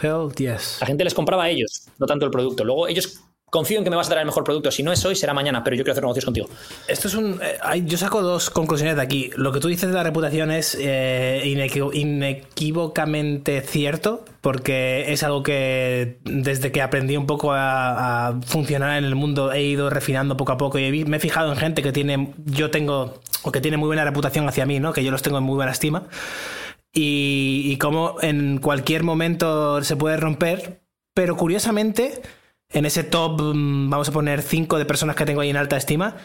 Hell yes. La gente les compraba a ellos, no tanto el producto. Luego ellos confío en que me vas a dar el mejor producto. Si no es hoy, será mañana, pero yo quiero hacer negocios contigo. Esto es un. Eh, yo saco dos conclusiones de aquí. Lo que tú dices de la reputación es eh, inequívocamente cierto, porque es algo que desde que aprendí un poco a, funcionar en el mundo he ido refinando poco a poco y me he fijado en gente que tiene. Yo tengo. o que tiene muy buena reputación hacia mí, ¿no? Que yo los tengo en muy buena estima. Y, y cómo en cualquier momento se puede romper, pero curiosamente en ese top, mm, vamos a poner cinco de personas que tengo ahí en alta estima,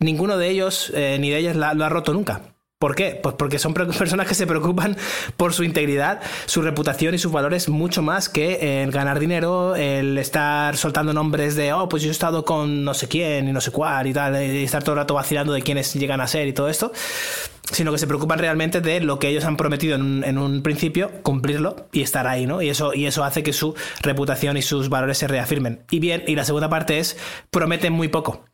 ninguno de ellos eh, ni de ellas lo ha roto nunca. ¿Por qué? Pues porque son personas que se preocupan por su integridad, su reputación y sus valores mucho más que el ganar dinero, el estar soltando nombres de, oh, pues yo he estado con no sé quién y no sé cuál y tal, y estar todo el rato vacilando de quiénes llegan a ser y todo esto, sino que se preocupan realmente de lo que ellos han prometido en un, principio, cumplirlo y estar ahí, ¿no? Y eso, y eso hace que su reputación y sus valores se reafirmen. Y bien, y la segunda parte es, prometen muy poco.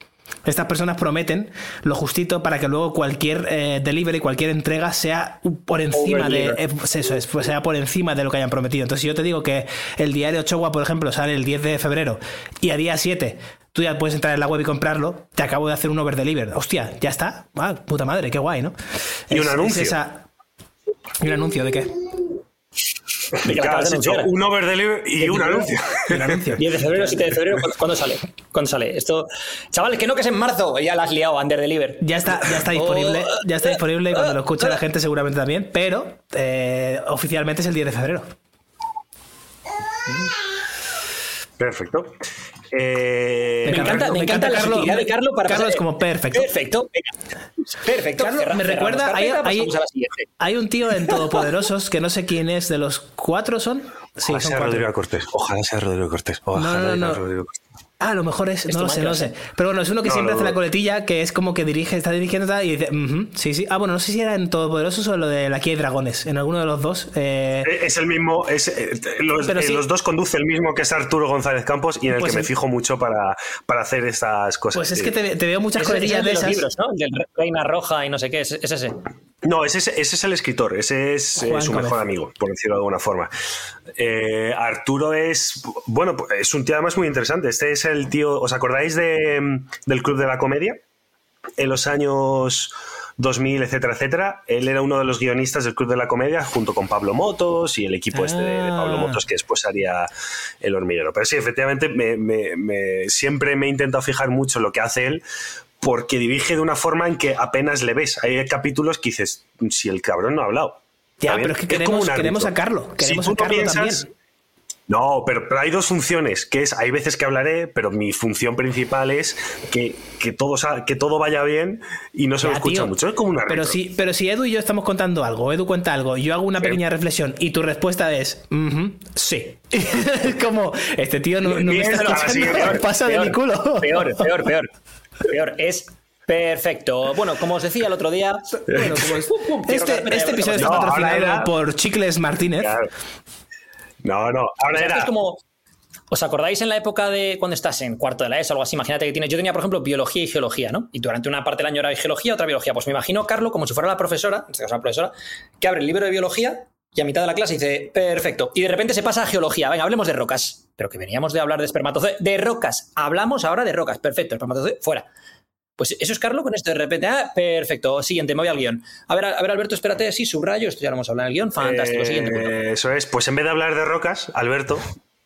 Estas personas prometen lo justito para que luego cualquier eh, delivery, cualquier entrega sea por encima de eso es, pues sea por encima de lo que hayan prometido. Entonces, si yo te digo que el diario Ochoa, por ejemplo, sale el 10 de febrero y a día 7 tú ya puedes entrar en la web y comprarlo, te acabo de hacer un over deliver. Hostia, ya está. Ah, puta madre, qué guay, ¿no? Y un anuncio. ¿Y un anuncio de qué? un over delivery y un anuncio. Un anuncio. 10 de febrero, 7 de febrero, ¿cuándo sale? ¿Cuándo sale? Esto. Chavales, que no que es en marzo, ya la has liado, under deliver. Ya está, ya está disponible, oh. ya está disponible y cuando lo escucha la gente seguramente también, pero eh, oficialmente es el 10 de febrero. Perfecto. Eh, me, encanta, me, encanta, la Carlos, de Carlos para Carlos es como perfecto. Perfecto. Perfecto. Carlos, me recuerda, hay, hay, hay, un tío en Todopoderosos que no sé quién es, de los cuatro son. Sí, Ojalá sea Rodrigo Cortés. Ojalá sea Rodrigo Cortés. Ojalá no, no, no. Rodrigo Cortés. Ah, a lo mejor es, no lo sé, no lo sé. Pero bueno, es uno que siempre hace la coletilla, que es como que dirige, está dirigiendo y dice, sí, sí. Ah, bueno, no sé si era en Todopoderosos o en lo de la Aquí hay dragones, en alguno de los dos. Eh. Eh, es el mismo, es, eh, los, los, dos conduce el mismo que es Arturo González Campos y en el pues que me fijo mucho para, para, hacer estas cosas. Pues es que te, veo muchas coletillas de esas. Los libros, ¿no? Del Reina Roja y no sé qué, es, ese. No, ese, ese, es el escritor, ese es su mejor amigo, por decirlo de alguna forma. Arturo es, bueno, es un tío además muy interesante. Este es el tío, ¿os acordáis de, del Club de la Comedia? En los años 2000, etcétera, etcétera. Él era uno de los guionistas del Club de la Comedia junto con Pablo Motos y el equipo este de, Pablo ah. Motos que después haría El Hormiguero. Pero sí, efectivamente, me, siempre me he intentado fijar mucho en lo que hace él porque dirige de una forma en que apenas le ves. Hay capítulos que dices, si el cabrón no ha hablado. Ya, pero es que queremos, queremos sacarlo. Queremos sacarlo también. No, pero, hay dos funciones, que es, hay veces que hablaré, pero mi función principal es que, todo, que todo vaya bien y no se lo escucha mucho. Es como una pero si, pero si Edu y yo estamos contando algo, Edu cuenta algo, yo hago una pequeña reflexión y tu respuesta es, sí. es como, este tío no, me está escuchando, pasa de mi culo. Peor, peor, peor. Peor, es Perfecto. Bueno, como os decía el otro día, bueno, este, este, episodio está patrocinado por Chicles Martínez. No, no. Ahora era... es como. ¿Os acordáis en la época de cuando estás en cuarto de la ESO o algo así? Imagínate que tienes. Yo tenía, por ejemplo, biología y geología, ¿no? Y durante una parte del año era geología, otra biología. Pues me imagino, Carlos, como si fuera la profesora, en este caso la profesora, que abre el libro de biología y a mitad de la clase dice, perfecto. Y de repente se pasa a geología. Venga, hablemos de rocas. Pero que veníamos de hablar de espermatozoides. De rocas. Hablamos ahora de rocas. Perfecto. Espermatozoides, fuera. Pues eso es Carlos con esto de repente. Ah, perfecto. Siguiente, me voy al guion. A ver, a ver Alberto, espérate, sí, subrayo. Esto ya lo hemos hablado en el guion. Fantástico. Siguiente. eso es. Pues en vez de hablar de rocas, Alberto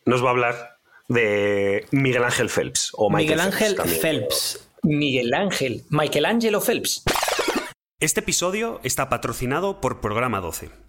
nos va a hablar de Miguel Ángel Phelps. O Miguel Ángel Phelps. Miguel Ángel. Michael Angelo Phelps. Este episodio está patrocinado por Programa 12.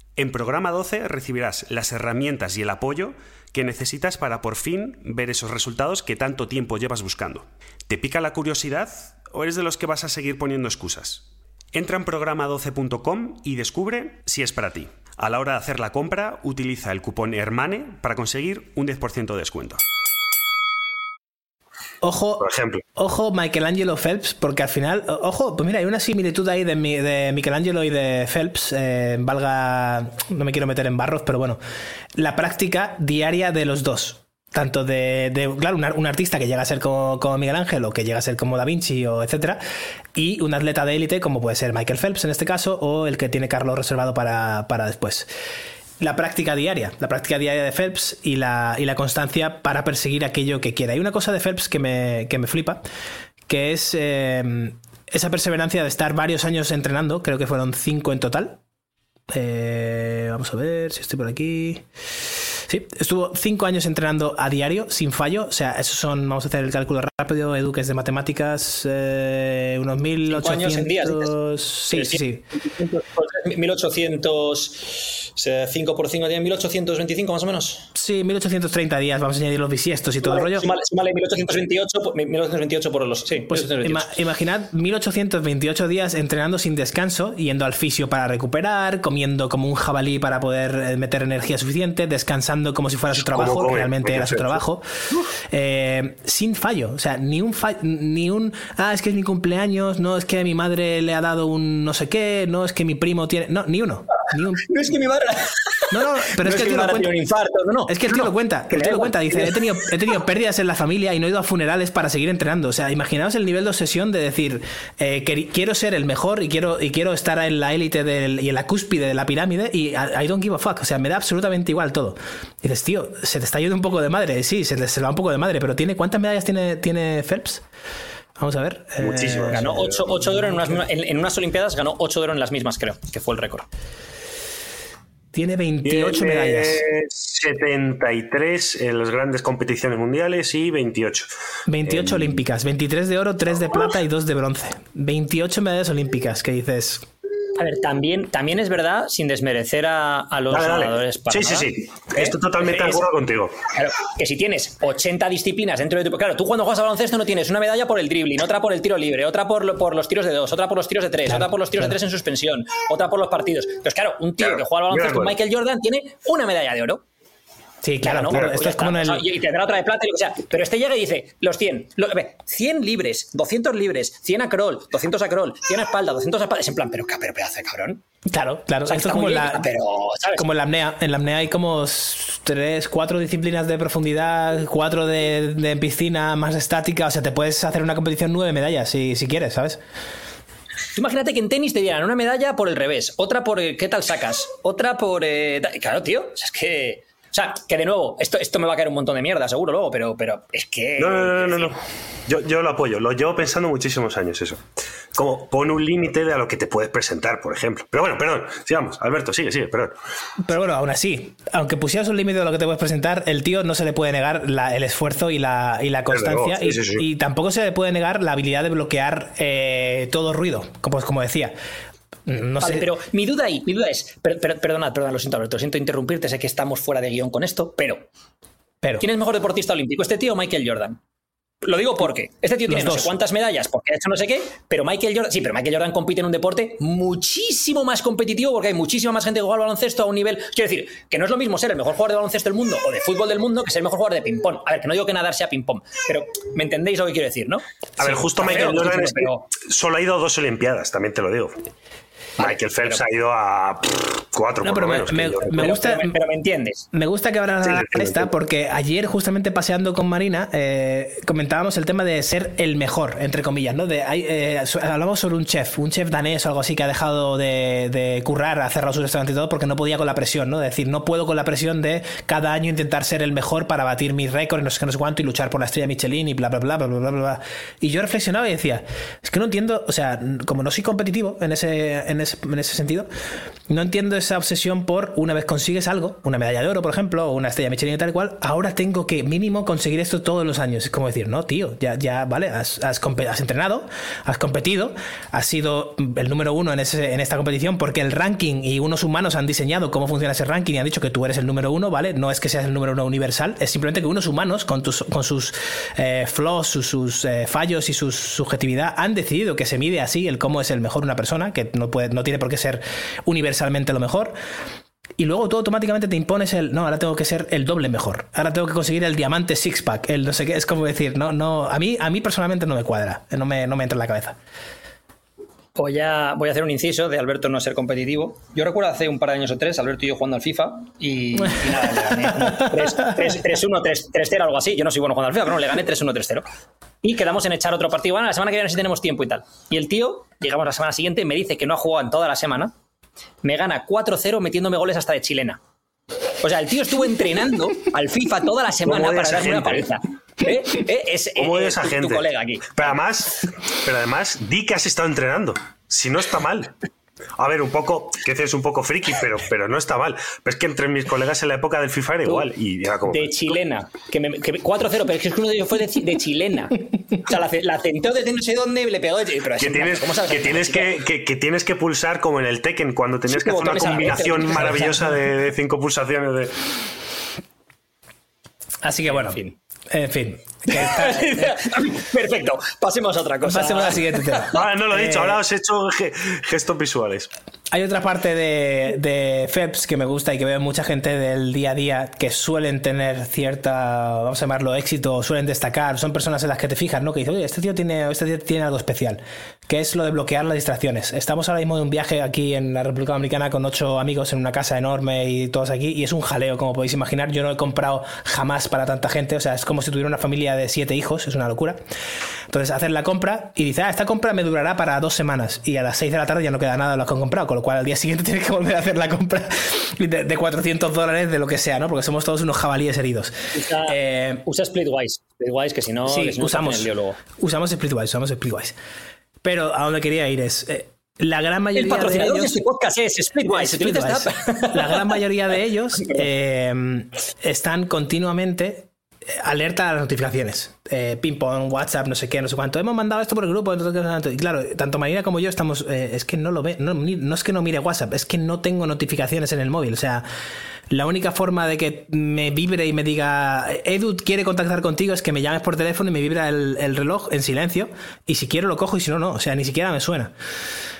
En programa 12 recibirás las herramientas y el apoyo que necesitas para por fin ver esos resultados que tanto tiempo llevas buscando. ¿Te pica la curiosidad o eres de los que vas a seguir poniendo excusas? Entra en programa12.com y descubre si es para ti. A la hora de hacer la compra, utiliza el cupón HERMANE para conseguir un 10% de descuento. Ojo, Por ejemplo. ojo Michelangelo Phelps, porque al final, ojo, pues mira, hay una similitud ahí de, mi- de Michelangelo y de Phelps, eh, valga, no me quiero meter en barros, pero bueno, la práctica diaria de los dos. Tanto de, de, claro, un, ar- un artista que llega a ser como, como Miguel Ángel o que llega a ser como Da Vinci o etcétera, y un atleta de élite como puede ser Michael Phelps en este caso, o el que tiene Carlos reservado para, para después la práctica diaria, la práctica diaria de Phelps y la, y la constancia para perseguir aquello que quiera. Hay una cosa de Phelps que me, que me flipa, que es eh, esa perseverancia de estar varios años entrenando, creo que fueron cinco en total. Eh, vamos a ver si estoy por aquí. Sí, estuvo cinco años entrenando a diario, sin fallo. O sea, esos son, vamos a hacer el cálculo rápido, Edu, que es de matemáticas, eh, unos 1800. años en días, Sí, sí, sí. 1800. 5 por 5 tiene 1825 más o menos. Sí, 1830 días, vamos a añadir los bisiestos y todo el rollo. Súmale, súmale 1828, por- 1828 por los. Sí, Pues 1828. ima- imaginad 1828 días entrenando sin descanso, yendo al fisio para recuperar, comiendo como un jabalí para poder eh, meter energía suficiente, descansando como si fuera su ¿Cómo trabajo, come? realmente Hay que era su trabajo, eh, sin fallo, o sea, ni un fallo, ni un, ah, es que es mi cumpleaños, no, es que mi madre le ha dado un no sé qué, no, es que mi primo tiene, no, ni uno, ni un, No es que mi madre. no, no, pero no es que el mi tío lo cuenta. tiene un infarto, no, no. Es que el tío No, lo cuenta, el tío lo cuenta, dice, he tenido, he tenido pérdidas en la familia y no he ido a funerales para seguir entrenando. O sea, imaginaos el nivel de obsesión de decir, eh, que quiero ser el mejor y quiero, y quiero estar en la élite del- y en la cúspide de la pirámide y I don't give a fuck. O sea, me da absolutamente igual todo. Y dices, tío, se te está yendo un poco de madre. Sí, se, le- se le va un poco de madre, pero ¿tiene cuántas medallas tiene, tiene Phelps? Vamos a ver. Eh, Muchísimas. Ganó 8, de oro en unas, en, en unas Olimpiadas, ganó 8 de oro en las mismas, creo, que fue el récord. Tiene 28 Tiene medallas. 73 en las grandes competiciones mundiales y 28. 28 Eh, olímpicas, 23 de oro, 3 de plata y 2 de bronce. 28 medallas olímpicas, que dices, A ver, también, también es verdad, sin desmerecer a, a los Dale, dale. nadadores para Sí, sí, sí. ¿eh? Estoy totalmente de acuerdo contigo. Claro, que si tienes 80 disciplinas dentro de tu. Claro, tú cuando juegas a baloncesto no tienes una medalla por el dribbling, otra por el tiro libre, otra por, lo- por los tiros de dos, otra por los tiros de tres, Claro, otra por los tiros claro. de tres en suspensión, otra por los partidos. Entonces, claro, un tío Claro, que juega al baloncesto. Michael Jordan, tiene una medalla de oro. Sí, claro, ¿no? claro, Pues esto es como en el... O sea, y tendrá otra de plata y lo que sea. Pero este llega y dice: los 100, lo- a ver, 100 libres, 200 libres, 100 a crawl, 200 a crawl, 100 a espalda, 200 a espalda. Es en plan, pero, pero pedazo de cabrón. Claro, claro. O sea, esto es como bien, la, pero, ¿sabes? como en la apnea. En la apnea hay como tres, cuatro disciplinas de profundidad, cuatro de, de piscina más estática. O sea, te puedes hacer una competición nueve medallas si, si quieres, ¿sabes? Tú imagínate que en tenis te dieran una medalla por el revés, otra por eh, qué tal sacas, otra por. eh, claro, tío. o sea, es que. O sea, que de nuevo, esto, esto me va a caer un montón de mierda, seguro luego, pero, pero es que. No, no, no, no, no. Yo, yo lo apoyo, lo llevo pensando muchísimos años eso. Como pon un límite de a lo que te puedes presentar, por ejemplo. Pero bueno, perdón, sigamos. Alberto, sigue, sigue, perdón. Pero bueno, aún así, aunque pusieras un límite de lo que te puedes presentar, el tío no se le puede negar la- el esfuerzo y la, y la constancia. luego, sí, y, sí, sí. y tampoco se le puede negar la habilidad de bloquear eh, todo ruido, como, pues, como decía. No Vale, sé. pero mi duda ahí, mi duda es. per- per- perdonad, perdonad, lo siento, Alberto, lo siento interrumpirte, sé que estamos fuera de guion con esto, pero. pero ¿Quién es mejor deportista olímpico, este tío o Michael Jordan? Lo digo porque este tío tiene Los no dos. sé cuántas medallas porque ha hecho no sé qué, pero Michael Jordan, sí, pero Michael Jordan compite en un deporte muchísimo más competitivo porque hay muchísima más gente que juega al baloncesto a un nivel. Quiero decir, que no es lo mismo ser el mejor jugador de baloncesto del mundo o de fútbol del mundo que ser el mejor jugador de ping-pong. A ver, que no digo que nadar sea ping-pong, pero me entendéis lo que quiero decir, ¿no? A ver, justo Michael feo, Jordan es- pero- solo ha ido a dos Olimpiadas, también te lo digo. Michael Phelps pero- ha ido a pff, cuatro, No, pero me- menos. me- me gusta- pero, pero me entiendes. Me gusta que abran Sí, sí, esta porque ayer justamente paseando con Marina eh, comentábamos el tema de ser el mejor, entre comillas, ¿no? De, hay, eh, hablamos sobre un chef, un chef danés o algo así que ha dejado de, de currar, ha cerrado su restaurante y todo porque no podía con la presión, ¿no? De decir, no puedo con la presión de cada año intentar ser el mejor para batir mis récords, no sé qué, no sé cuánto y luchar por la estrella Michelin y bla, bla, bla, bla, bla, bla, bla. Y yo reflexionaba y decía, es que no entiendo, o sea, como no soy competitivo en ese, en ese, en ese sentido. No entiendo esa obsesión por una vez consigues algo, una medalla de oro, por ejemplo, o una estrella Michelin y tal cual, ahora tengo que mínimo conseguir esto todos los años. Es como decir, no, tío, ya, ya vale, has, has, entrenado, has competido, has sido el número uno en, ese, en esta competición porque el ranking y unos humanos han diseñado cómo funciona ese ranking y han dicho que tú eres el número uno, ¿vale? No es que seas el número uno universal, es simplemente que unos humanos con, tus, con sus eh, flaws, sus, sus, eh, fallos y su subjetividad han decidido que se mide así el cómo es el mejor una persona, que no, puede, no tiene por qué ser universalmente lo mejor. Y luego tú automáticamente te impones el, no, ahora tengo que ser el doble mejor. Ahora tengo que conseguir el diamante six pack, el no sé qué, es como decir, no, no, a mí, a mí personalmente no me cuadra, no me, no me entra en la cabeza. Voy a, voy a hacer un inciso de Alberto no ser competitivo. Yo recuerdo hace un par de años o tres, Alberto y yo jugando al FIFA y, y nada, le gané como 3-1, 3-0, algo así. Yo no soy bueno jugando al FIFA, pero le gané 3-1, 3-0. Y quedamos en echar otro partido. Bueno, la semana que viene si tenemos tiempo y tal. Y el tío, llegamos la semana siguiente, me dice que no ha jugado en toda la semana. Me gana 4-0 metiéndome goles hasta de chilena. O sea, el tío estuvo entrenando al FIFA toda la semana ¿Cómo odia para darme una paliza. ¿Eh? ¿Eh? Es, ¿Cómo eh, odia esa tu- gente? tu colega aquí. Pero además, pero además, di que has estado entrenando. Si no está mal. A ver, un poco, que es un poco friki, pero, pero no está mal. Pero es que entre mis colegas en la época del FIFA era igual. Y era como. De chilena. Que me, que me- 4-0, pero es que uno de ellos fue de, chi- de chilena. O sea, la, la centró desde no sé dónde y le pegó. Pero Que en tienes, plan, ¿cómo sabes que, tienes que, que- que tienes que pulsar como en el Tekken cuando tenías Sí, que hacer una vez, combinación maravillosa de, de cinco pulsaciones. De... Así que bueno, En fin. en fin. Perfecto. Pasemos a otra cosa. pasemos al siguiente tema. Ah, no lo he dicho, Eh, ahora os he hecho ge- gestos visuales. Hay otra parte de, de FEPS que me gusta y que veo mucha gente del día a día que suelen tener cierta, vamos a llamarlo éxito, suelen destacar, son personas en las que te fijas, ¿no? Que dices, oye, este tío tiene, este tío tiene algo especial, que es lo de bloquear las distracciones. Estamos ahora mismo en un viaje aquí en la República Dominicana con ocho amigos en una casa enorme y todos aquí, y es un jaleo, como podéis imaginar. Yo no he comprado jamás para tanta gente, o sea, es como si tuviera una familia de siete hijos, es una locura. Entonces, hacer la compra y dice, ah, esta compra me durará para dos semanas, y a las seis de la tarde ya no queda nada de lo que han comprado, con lo cual al día siguiente tienes que volver a hacer la compra de, de 400 dólares de lo que sea, ¿no? Porque somos todos unos jabalíes heridos. Usa, Eh, usa Splitwise. Splitwise, que si no, sí, usamos, el usamos Splitwise, usamos Splitwise. Pero a donde quería ir es, eh, la gran mayoría El patrocinador de de ellos... este podcast es Splitwise. ¿Se utiliza esta Splitwise. La gran mayoría de ellos eh, están continuamente alerta a las notificaciones. Eh, ping pong, WhatsApp, no sé qué, no sé cuánto. Hemos mandado esto por el grupo. Y claro, tanto Marina como yo estamos. eh, es que no lo ve. No, es que no mire WhatsApp, es que no tengo notificaciones en el móvil. O sea, la única forma de que me vibre y me diga Edu quiere contactar contigo es que me llames por teléfono y me vibra el, el reloj en silencio. Y si quiero lo cojo y si no, no. O sea, ni siquiera me suena.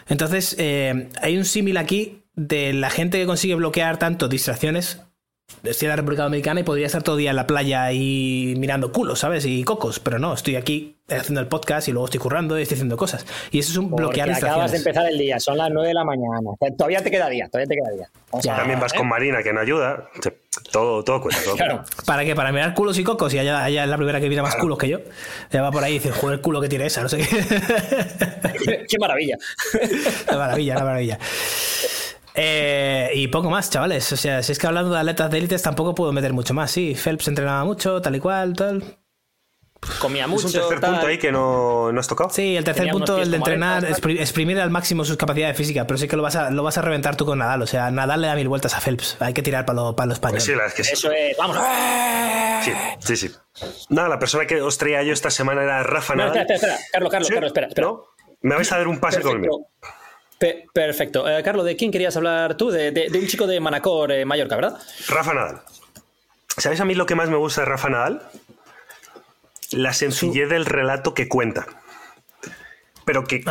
Entonces, eh, hay un símil aquí de la gente que consigue bloquear tanto distracciones. Estoy en la República Dominicana y podría estar todo el día en la playa y mirando culos, ¿sabes? Y cocos, pero no, estoy aquí haciendo el podcast y luego estoy currando y estoy haciendo cosas. Y eso es un Porque bloquear acabas de empezar el día, son las 9 de la mañana. Todavía te queda día, todavía te queda día. Vamos Ya. a- También vas ¿eh? con Marina, que no ayuda. Todo, todo cuenta. Todo Claro. cuenta. ¿Para qué? Para mirar culos y cocos y ella, ella es la primera que mira más culos que yo. Ya va por ahí y dice, joder, el culo que tiene esa, no sé qué. Qué maravilla. La maravilla, la maravilla. Eh, y poco más, chavales. O sea, si es que hablando de atletas de élites tampoco puedo meter mucho más. Sí, Phelps entrenaba mucho, tal y cual, tal. Comía Es mucho. un tercer tal. punto ahí que no, no has tocado. Sí, el tercer Tenía punto, el de entrenar, exprimir al máximo sus capacidades físicas, pero sí que lo vas a, lo vas a reventar tú con Nadal. O sea, Nadal le da mil vueltas a Phelps. Hay que tirar para lo, para lo español. Pues sí, la verdad es que sí. Eso es. Vamos. Sí, sí, sí. Nada, la persona que os traía yo esta semana era Rafa No, Nadal. espera, espera, espera. Carlos, Carlos, ¿Sí? Carlos, espera, espera. ¿No? Me vais a dar un pase con el mío. Perfecto. Pe- perfecto. Eh, Carlos, ¿de quién querías hablar tú? De, de- de un chico de Manacor, eh, Mallorca, ¿verdad? Rafa Nadal. ¿Sabéis a mí lo que más me gusta de Rafa Nadal? La sencillez del relato que cuenta. Pero que,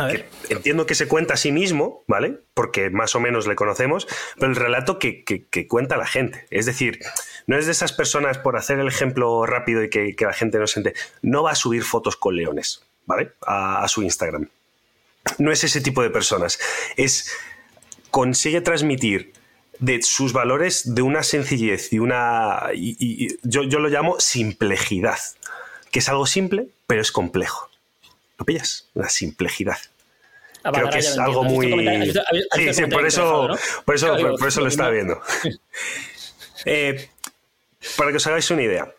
entiendo que se cuenta a sí mismo, ¿vale? Porque más o menos le conocemos, pero el relato que, que- que cuenta la gente. Es decir, no es de esas personas, por hacer el ejemplo rápido y que, que la gente no se ente, no va a subir fotos con leones, ¿vale? A, a su Instagram. No es ese tipo de personas. Es. consigue transmitir de sus valores de una sencillez y una. y- y- y yo, yo lo llamo simplejidad. Que es algo simple, pero es complejo. ¿Lo pillas? La simplejidad. Ah, Creo que es algo muy. ¿Has visto el comentario- has visto- has visto Sí, sí, por eso, por eso, Claro, por, por eso lo estaba viendo. Eh, para que os hagáis una idea,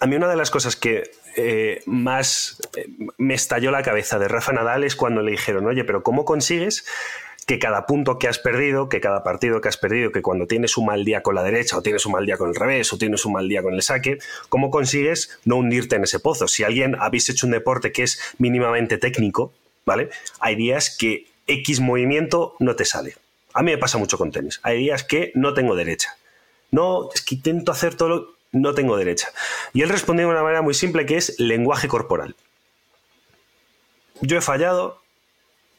a mí una de las cosas que eh, más eh, me estalló la cabeza de Rafa Nadal es cuando le dijeron, oye, pero ¿cómo consigues que cada punto que has perdido, que cada partido que has perdido, que cuando tienes un mal día con la derecha o tienes un mal día con el revés o tienes un mal día con el saque, ¿cómo consigues no hundirte en ese pozo? Si alguien habéis hecho un deporte que es mínimamente técnico, ¿vale? Hay días que X movimiento no te sale. A mí me pasa mucho con tenis. Hay días que no tengo derecha. No, es que intento hacer todo lo... No tengo derecha. Y él respondió de una manera muy simple que es lenguaje corporal. Yo he fallado,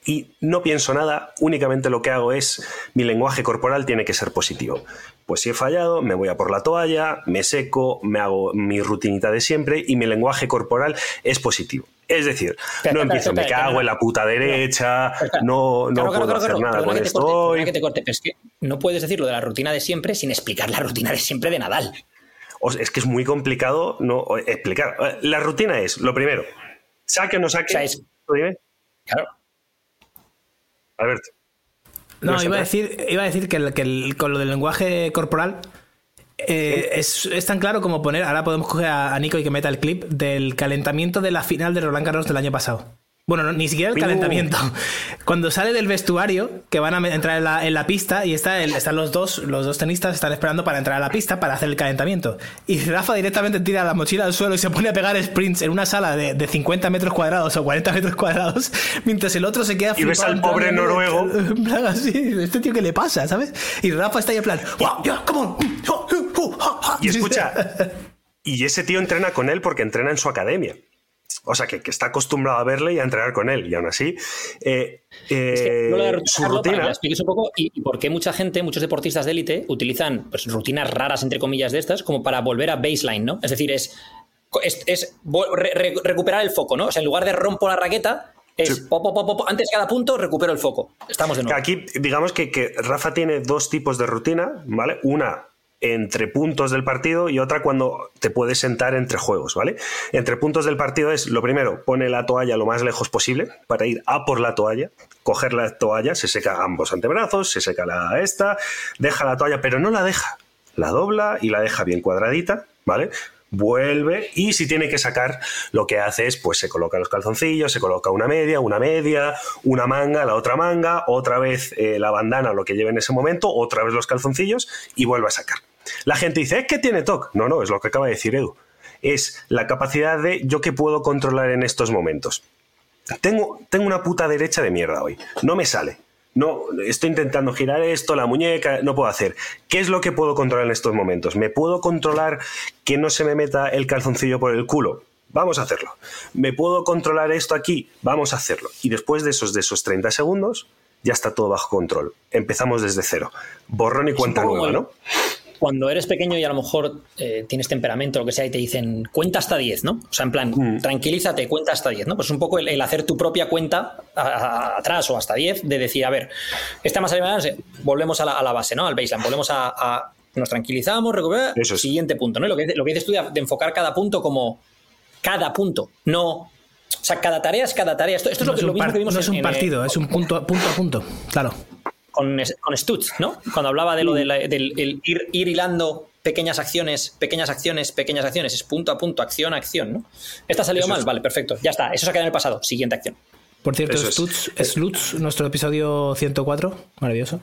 y no pienso nada, únicamente lo que hago es mi lenguaje corporal tiene que ser positivo. Pues si he fallado, me voy a por la toalla, me seco, me hago mi rutinita de siempre y mi lenguaje corporal es positivo. Es decir, no empiezo, me cago en la puta derecha, no, no puedo hacer nada con esto. es que no puedes decir lo de la rutina de siempre sin explicar la rutina de siempre de Nadal. Es que es muy complicado no explicar. La rutina es, lo primero, saque o no saque. Claro. Alberto. No, iba a, decir, iba a decir que, con lo del lenguaje corporal eh, es, tan claro como poner. Ahora podemos coger a, Nico y que meta el clip del calentamiento de la final de Roland Garros del año pasado. Bueno, ni siquiera el calentamiento. Cuando sale del vestuario, que van a entrar en la, pista y está están los dos, los dos tenistas están esperando para entrar a la pista para hacer el calentamiento. Y Rafa directamente tira la mochila al suelo y se pone a pegar sprints en una sala de, 50 metros cuadrados o 40 metros cuadrados, mientras el otro se queda Y ves al pobre noruego. así, este tío que le pasa, ¿sabes? Y Rafa está ahí en plan, ¡Wow! ¡Ya! ¡Come Y escucha, y ese tío entrena con él porque entrena en su academia. O sea, que, está acostumbrado a verle y a entrenar con él. Y aún así, eh, eh, su rutina... un poco y, por qué mucha gente, muchos deportistas de élite, utilizan pues, rutinas raras, entre comillas, de estas, como para volver a baseline, ¿no? Es decir, es, es, recuperar el foco, ¿no? O sea, en lugar de rompo la raqueta, es antes de cada punto recupero el foco. Estamos de nuevo. Aquí, digamos que, que Rafa tiene dos tipos de rutina, ¿vale? Una entre puntos del partido y otra cuando te puedes sentar entre juegos, ¿vale? Entre puntos del partido es, lo primero, pone la toalla lo más lejos posible para ir a por la toalla, coger la toalla, se seca ambos antebrazos, se seca la esta, deja la toalla, pero no la deja, la dobla y la deja bien cuadradita, ¿vale? vuelve y si tiene que sacar lo que hace es pues se coloca los calzoncillos, se coloca una media, una media, una manga, la otra manga, otra vez eh, la bandana, lo que lleve en ese momento, otra vez los calzoncillos y vuelve a sacar. La gente dice, es que tiene TOC. No, no, es lo que acaba de decir Edu. Es la capacidad de yo que puedo controlar en estos momentos. Tengo, tengo una puta derecha de mierda hoy. No me sale. No, estoy intentando girar esto, la muñeca, no puedo hacer. ¿Qué es lo que puedo controlar en estos momentos? ¿Me puedo controlar que no se me meta el calzoncillo por el culo? Vamos a hacerlo. ¿Me puedo controlar esto aquí? Vamos a hacerlo. Y después de esos, de esos 30 segundos, ya está todo bajo control. Empezamos desde cero. Borrón y cuenta nueva, ¿no? Cuando eres pequeño y a lo mejor eh, tienes temperamento o lo que sea y te dicen cuenta hasta 10, ¿no? O sea, en plan, mm. tranquilízate, cuenta hasta 10, ¿no? Pues un poco el, hacer tu propia cuenta atrás o hasta 10 de decir, a ver, esta más adelante, volvemos a la, base, ¿no? Al baseline, volvemos a, nos tranquilizamos, recuperamos, siguiente punto, ¿no? Lo que, lo que dices tú de, enfocar cada punto como cada punto, no o sea, cada tarea es cada tarea. Esto, es lo, que, lo mismo que vimos no es un partido, es un punto, punto a punto, claro con, con Stutz, ¿no? Cuando hablaba de lo del ir, hilando pequeñas acciones, pequeñas acciones, pequeñas acciones, es punto a punto, acción a acción, ¿no? Esta ha salido mal, vale, perfecto, ya está, eso se ha quedado en el pasado, siguiente acción. Por cierto, Stutz, Stutz, nuestro episodio 104, maravilloso.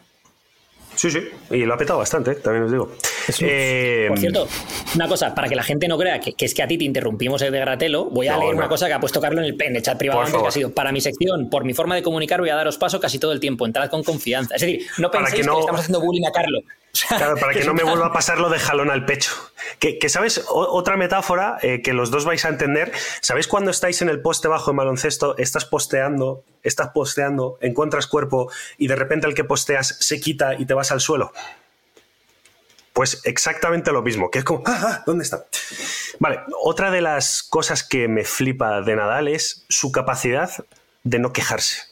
Sí, sí, y lo ha petado bastante, también os digo. Eh, Por cierto, una cosa, para que la gente no crea que, es que a ti te interrumpimos el de Gratelo, voy a leer una cosa que ha puesto Carlos en el, chat privado que ha sido para mi sección, por mi forma de comunicar, voy a daros paso casi todo el tiempo, entrad con confianza. Es decir, no penséis que, le estamos haciendo bullying a Carlos. Claro, para que, no me vuelva a pasar lo de jalón al pecho. Que, ¿sabes? otra metáfora eh, que los dos vais a entender. ¿Sabéis cuando estáis en el poste bajo en baloncesto, estás posteando, estás posteando, encuentras cuerpo y de repente el que posteas se quita y te vas al suelo? Pues exactamente lo mismo, que es como, ah, ah, ¿dónde está? Vale, otra de las cosas que me flipa de Nadal es su capacidad de no quejarse.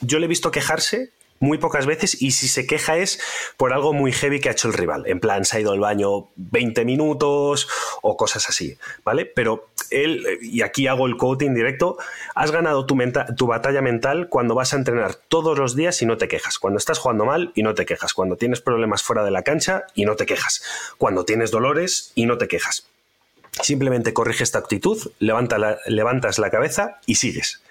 Yo le he visto quejarse muy pocas veces y si se queja es por algo muy heavy que ha hecho el rival. En plan, se ha ido al baño 20 minutos o cosas así, ¿vale? Pero él, y aquí hago el coaching directo, has ganado tu, tu batalla mental cuando vas a entrenar todos los días y no te quejas. Cuando estás jugando mal y no te quejas. Cuando tienes problemas fuera de la cancha y no te quejas. Cuando tienes dolores y no te quejas. Simplemente corrige esta actitud, levanta levantas la cabeza y sigues.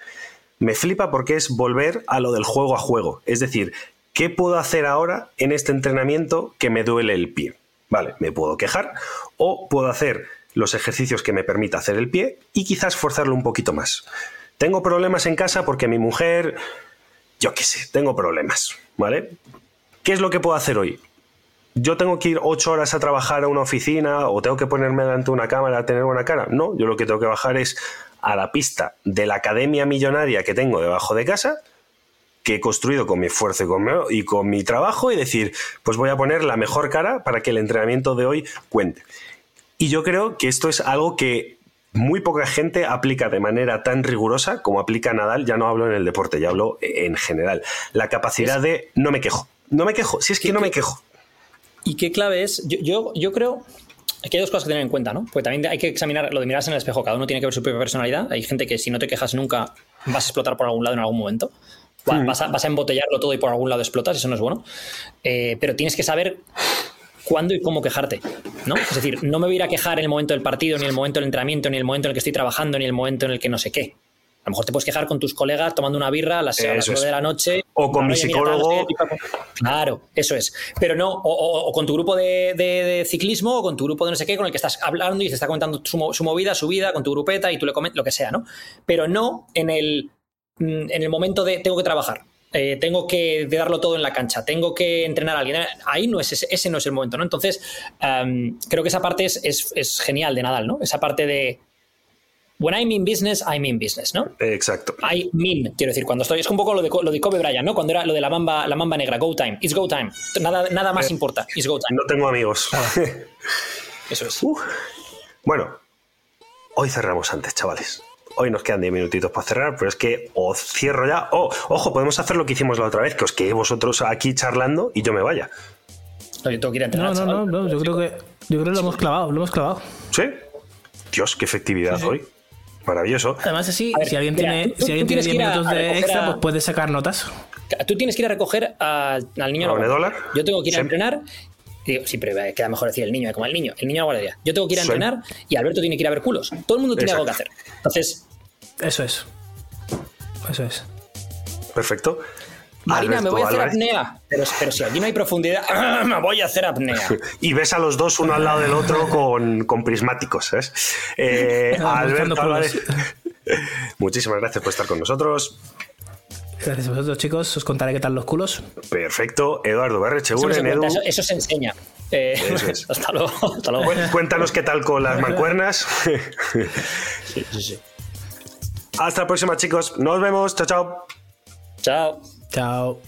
Me flipa porque es volver a lo del juego a juego. Es decir, ¿qué puedo hacer ahora en este entrenamiento que me duele el pie? Vale, me puedo quejar o puedo hacer los ejercicios que me permita hacer el pie y quizás forzarlo un poquito más. Tengo problemas en casa porque mi mujer, yo qué sé, tengo problemas, ¿vale? ¿Qué es lo que puedo hacer hoy? yo tengo que ir ocho horas a trabajar a una oficina o tengo que ponerme delante de una cámara a tener buena cara. No, yo lo que tengo que bajar es a la pista de la academia millonaria que tengo debajo de casa, que he construido con mi esfuerzo y con mi, y con mi trabajo, y decir, pues voy a poner la mejor cara para que el entrenamiento de hoy cuente. Y yo creo que esto es algo que muy poca gente aplica de manera tan rigurosa como aplica Nadal, ya no hablo en el deporte, ya hablo en general. La capacidad de no me quejo. No me quejo, si es que no me quejo. ¿Y qué clave es? Yo, yo, creo que hay dos cosas que tener en cuenta, ¿no? Porque también hay que examinar lo de mirarse en el espejo. Cada uno tiene que ver su propia personalidad. Hay gente que si no te quejas nunca vas a explotar por algún lado en algún momento. Hmm. Vas, a, vas, a, embotellarlo todo y por algún lado explotas, eso no es bueno. Eh, pero tienes que saber cuándo y cómo quejarte, ¿no? Es decir, no me voy a ir a quejar en el momento del partido, ni en el momento del entrenamiento, ni en el momento en el que estoy trabajando, ni en el momento en el que no sé qué. A lo mejor te puedes quejar con tus colegas tomando una birra a las, 9 de la noche. O con mi psicólogo. claro, eso es. Pero no, o, con tu grupo de, ciclismo o con tu grupo de no sé qué, con el que estás hablando y te está comentando su, movida, su vida, con tu grupeta y tú le comentas lo que sea, ¿no? Pero no en el, mm, en el momento de tengo que trabajar. Eh, tengo que darlo todo en la cancha, tengo que entrenar a alguien. Ahí no es ese, no es el momento, ¿no? Entonces, creo que esa parte es, es, genial de Nadal, ¿no? Esa parte de When I'm in business, I'm in business, ¿no? Exacto. I mean, quiero decir, cuando estoy. Es un poco lo de, lo de Kobe Bryant, ¿no? Cuando era lo de la mamba, la mamba negra, go time, it's go time. Nada, nada más eh, importa, it's go time. No tengo amigos. Ah. Eso es. Bueno, hoy cerramos antes, chavales. Hoy nos quedan 10 minutitos para cerrar, pero es que o cierro ya. Oh, ojo, podemos hacer lo que hicimos la otra vez, que os quedéis vosotros aquí charlando y yo me vaya. No, yo tengo que ir a entrenar, no, no, no, no, yo creo que, yo creo que lo hemos clavado, lo hemos clavado. ¿Sí? Dios, qué efectividad hoy. Maravilloso. Además, así, si alguien tiene, si alguien tiene 10 minutos de extra, pues puede sacar notas. Tú tienes que ir a recoger al, niño ¿A dólar? Yo tengo que ir a entrenar. sí, pero queda mejor decir el niño, como el niño, el niño a la guardería. Yo tengo que ir a entrenar y Alberto tiene que ir a ver culos. Todo el mundo tiene algo que hacer. Entonces. Eso es. Eso es. Perfecto. Marina, me voy a hacer apnea. Pero, si aquí no hay profundidad, me voy a hacer apnea. y ves a los dos uno al lado del otro con, prismáticos, ¿sabes? Eh, Alberto muchísimas gracias por estar con nosotros. Gracias a vosotros, chicos. Os contaré qué tal los culos. Perfecto. Eduardo Barrecheguren, Edu. Eso, se enseña. Eh, hasta, luego, Cuéntanos qué tal con las mancuernas. sí, sí, sí. Hasta la próxima, chicos. Nos vemos. Chao, chao. Chao. Chao.